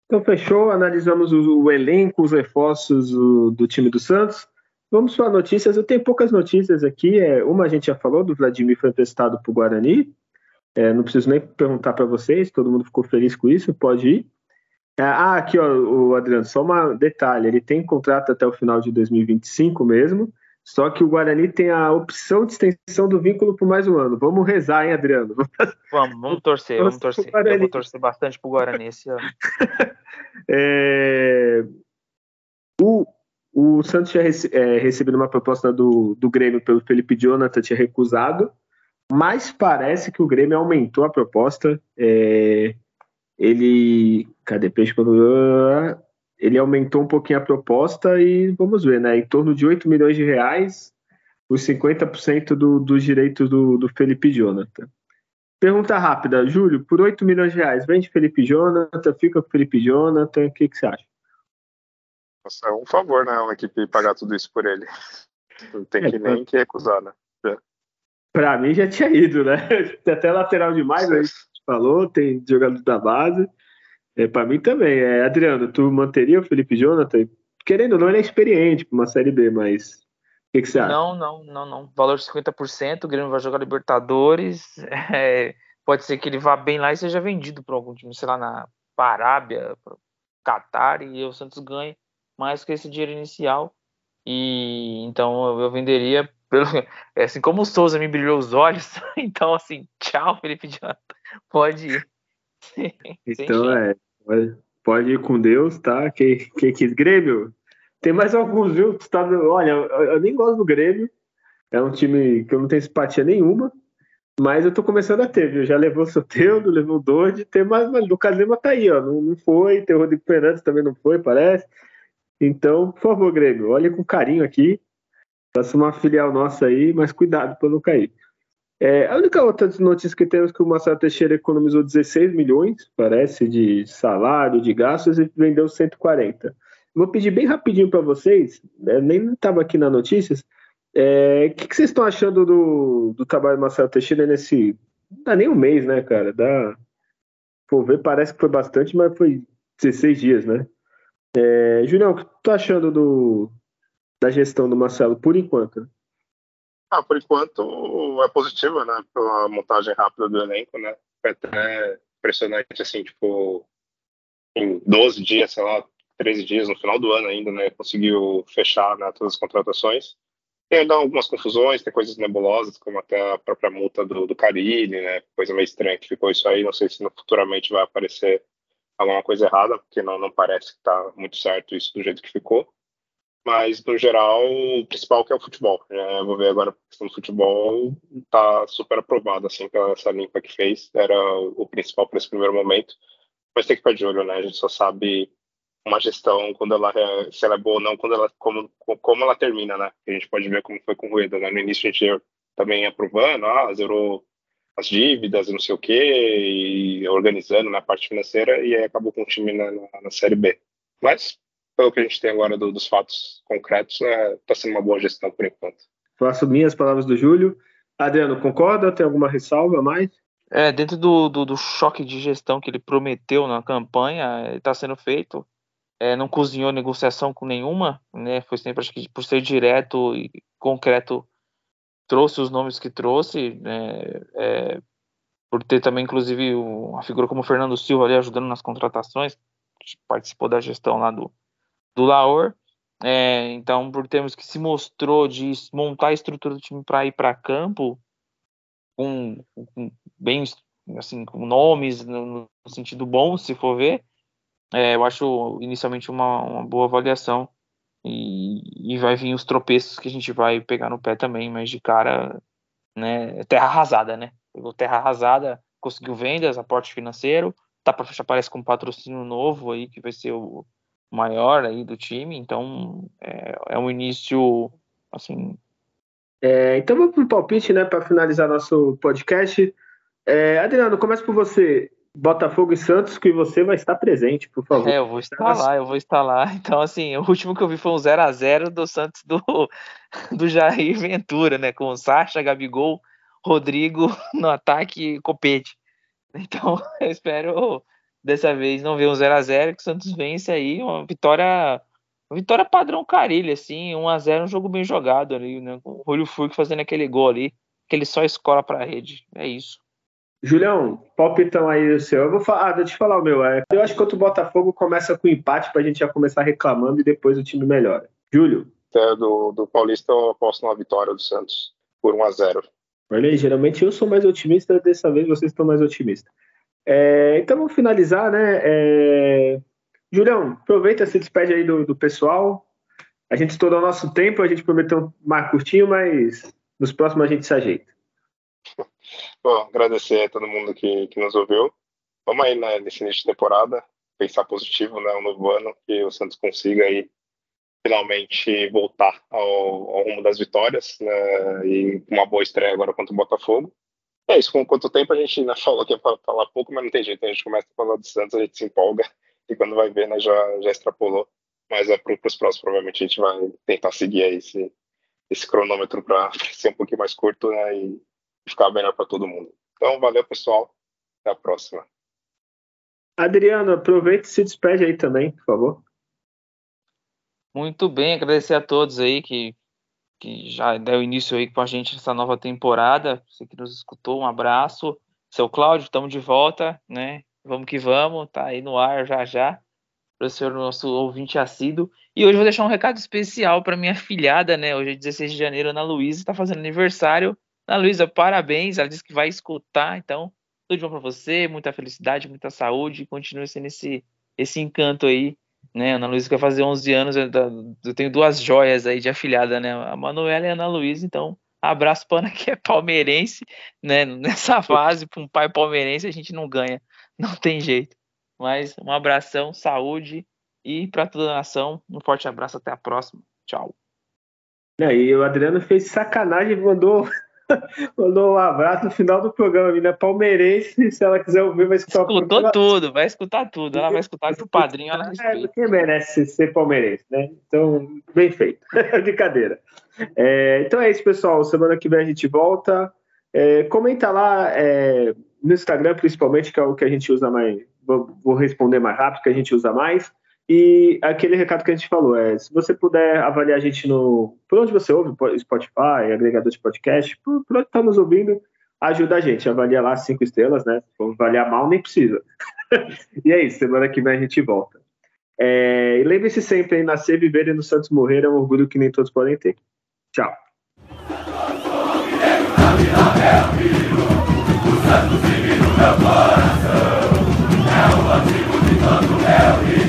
Então fechou, analisamos o, o elenco, os reforços o, do time do Santos. Vamos para notícias. Eu tenho poucas notícias aqui. É, uma a gente já falou, do Vladimir foi emprestado para o Guarani. É, não preciso nem perguntar para vocês, todo mundo ficou feliz com isso, pode ir. É, ah, aqui, ó, o Adriano, só um detalhe: ele tem contrato até o final de 2025 mesmo. Só que o Guarani tem a opção de extensão do vínculo por mais um ano. Vamos rezar, hein, Adriano? <laughs> Vamos, vamos torcer, vamos torcer. Eu vou torcer bastante pro Guarani esse ano. <laughs> é... O, o Santos tinha rece é, recebido uma proposta do, do Grêmio pelo Felipe Jonathan, tinha recusado, mas parece que o Grêmio aumentou a proposta. É, ele. Cadê Peixe? Ele aumentou um pouquinho a proposta e vamos ver, né? Em torno de 8 milhões de reais, os 50% do, dos direitos do, do Felipe Jonathan. Pergunta rápida, Júlio, por 8 milhões de reais, vende Felipe Jonathan, fica com Felipe Jonathan, o que, que você acha? Nossa, é um favor, né? Uma equipe pagar tudo isso por ele. Não tem é, que nem que recusar, né? É. Pra mim já tinha ido, né? <laughs> Até lateral demais, gente falou, tem jogador da base. É, pra mim também. É, Adriano, tu manteria o Felipe Jonathan? Querendo ou não, ele é experiente pra uma Série B, mas o que, que você acha? Não, não, não, não. Valor de 50%, o Grêmio vai jogar Libertadores. <laughs> É, pode ser que ele vá bem lá e seja vendido para algum time, sei lá, na Arábia, Qatar, e o Santos ganhe mais que esse dinheiro inicial. E então eu venderia pelo é assim como o Souza me brilhou os olhos, <laughs> então assim, tchau, Felipe Jonathan. Pode ir. <laughs> então é, pode ir com Deus, tá? Quem, quem quis Grêmio? Tem mais alguns, viu? Tá, olha, eu nem gosto do Grêmio. É um time que eu não tenho simpatia nenhuma. Mas eu tô começando a ter, viu? Já levou o Soteudo, levou o Dodge, tem mais, mas Lucas Lima tá aí, ó. Não, não foi, tem o Rodrigo Fernandes também não foi, parece. Então, por favor, Grêmio, olhe com carinho aqui. Faça uma filial nossa aí, mas cuidado para não cair. É, a única outra notícia que temos é que o Marcelo Teixeira economizou 16 milhões, parece, de salário, de gastos e vendeu 140. Vou pedir bem rapidinho para vocês, né, nem estava aqui na notícias, o é, que, que, vocês estão achando do, do trabalho do Marcelo Teixeira nesse. Não dá nem um mês, né, cara? Dá. Por ver, parece que foi bastante, mas foi 16 dias, né? É, Julião, o que tu tá achando do, da gestão do Marcelo por enquanto? Ah, por enquanto é positiva, né? Pela montagem rápida do elenco, né? Foi até impressionante, assim, tipo, em 12 dias, sei lá, 13 dias no final do ano ainda, né? Conseguiu fechar né, todas as contratações. Tem ainda algumas confusões, tem coisas nebulosas, como até a própria multa do, do Carilli, né? Coisa meio estranha que ficou isso aí. Não sei se futuramente vai aparecer alguma coisa errada, porque não, não parece que está muito certo isso do jeito que ficou. Mas, no geral, o principal que é o futebol. É, vou ver agora a questão do futebol, está super aprovado, assim, pela essa limpa que fez. Era o principal para esse primeiro momento. Mas tem que ficar de olho, né? A gente só sabe uma gestão, quando ela, se ela é boa ou não, quando ela, como, como ela termina, né? A gente pode ver como foi com o Rueda, né? No início a gente também aprovando, ah, zerou as dívidas, não sei o quê, e organizando na parte financeira, e aí acabou com o time na, na, na Série B. Mas, pelo que a gente tem agora do, dos fatos concretos, está né, tá sendo uma boa gestão por enquanto. Faço minhas palavras do Júlio. Adriano, concorda? Tem alguma ressalva a mais? É, dentro do, do, do, choque de gestão que ele prometeu na campanha, está sendo feito. É, não cozinhou negociação com nenhuma, né? Foi sempre, acho que por ser direto e concreto, trouxe os nomes que trouxe, né, é, por ter também, inclusive, uma figura como o Fernando Silva ali ajudando nas contratações, participou da gestão lá do, do Laor. É, então, por termos que se mostrou de montar a estrutura do time para ir para campo, com, com, bem assim, com nomes no, no, sentido bom, se for ver, é, eu acho inicialmente uma, uma boa avaliação e, e vai vir os tropeços que a gente vai pegar no pé também, mas de cara, né, terra arrasada, né? Pegou terra arrasada, conseguiu vendas, aporte financeiro, tá para fechar, parece com um patrocínio novo aí, que vai ser o maior aí do time, então é, é um início, assim, É, então vamos para o palpite, né, para finalizar nosso podcast. É, Adriano, começa por você. Botafogo e Santos, que você vai estar presente, por favor. É, eu vou estar lá, eu vou estar lá. <laughs> Então, assim, o último que eu vi foi um 0 a 0 do Santos do, <laughs> do Jair Ventura, né? Com o Sacha, Gabigol, Rodrigo no ataque e Copete. Então, <laughs> eu espero dessa vez não ver um 0 a 0 que o Santos vence aí, uma vitória uma vitória padrão Carilho, assim, 1 a 0 um jogo bem jogado ali, né? Com o Julio Furque fazendo aquele gol ali, que ele só escola para a rede. É isso. Julião, palpitão aí o seu. Eu vou falar, ah, deixa eu falar o meu. É, eu acho que o Botafogo começa com empate pra gente já começar reclamando e depois o time melhora. Júlio? É, do, do Paulista eu aposto numa vitória do Santos por 1 a 0 Olha aí, geralmente eu sou mais otimista, dessa vez vocês estão mais otimistas. É, então vamos finalizar, né? É... Julião, aproveita, se despede aí do, do pessoal. A gente estourou nosso tempo, a gente prometeu mais curtinho, mas nos próximos a gente se ajeita. Bom, agradecer a todo mundo que, que nos ouviu. Vamos aí né, nesse início de temporada, pensar positivo, né, um novo ano, que o Santos consiga aí finalmente voltar ao, ao rumo das vitórias, né, e uma boa estreia agora contra o Botafogo. É isso, com quanto tempo a gente ainda <laughs> falou que ia falar pouco, mas não tem jeito, a gente começa a falar do Santos, a gente se empolga, e quando vai ver, né, já, já extrapolou. Mas é para os próximos, provavelmente a gente vai tentar seguir aí esse, esse cronômetro para <laughs> ser um pouquinho mais curto, né, e ficar melhor para todo mundo. Então, valeu, pessoal. Até a próxima. Adriano, aproveita e se despede aí também, por favor. Muito bem, agradecer a todos aí que, que já deu início aí com a gente nessa nova temporada. Você que nos escutou, um abraço. Seu Cláudio, estamos de volta, né? Vamos que vamos, tá aí no ar já já. Professor, nosso ouvinte assíduo. E hoje vou deixar um recado especial para minha filhada, né? Hoje é 16 de janeiro, Ana Luísa está fazendo aniversário. Ana Luísa, parabéns. Ela disse que vai escutar, então tudo de bom para você, muita felicidade, muita saúde, continue sendo esse, esse encanto aí, né? Ana Luísa quer fazer 11 anos, eu tenho duas joias aí de afilhada, né? A Manuela e a Ana Luísa, então abraço para Ana que é palmeirense, né? <laughs> Nessa fase, para um pai palmeirense a gente não ganha, não tem jeito. Mas um abração, saúde e para toda a nação, um forte abraço, até a próxima. Tchau. E aí, o Adriano fez sacanagem, mandou <laughs> Mandou um abraço no final do programa, né? Palmeirense, se ela quiser ouvir, vai escutar Escutou o tudo, vai escutar tudo. Ela vai escutar que o padrinho ela respeita. É, quem merece ser palmeirense, né? Então, bem feito. <laughs> Brincadeira. É, então é isso, pessoal. Semana que vem a gente volta. É, comenta lá é, no Instagram, principalmente, que é o que a gente usa mais. Vou, vou responder mais rápido, que a gente usa mais. E aquele recado que a gente falou é, se você puder avaliar a gente no por onde você ouve, Spotify, agregador de podcast, por, por onde está nos ouvindo, ajuda a gente. Avalia lá cinco estrelas, né? Se avaliar mal, nem precisa. <laughs> e é isso, semana que vem a gente volta. É, e lembre-se sempre, hein, nascer, viver e no Santos morrer é um orgulho que nem todos podem ter. Tchau. É o antigo de rio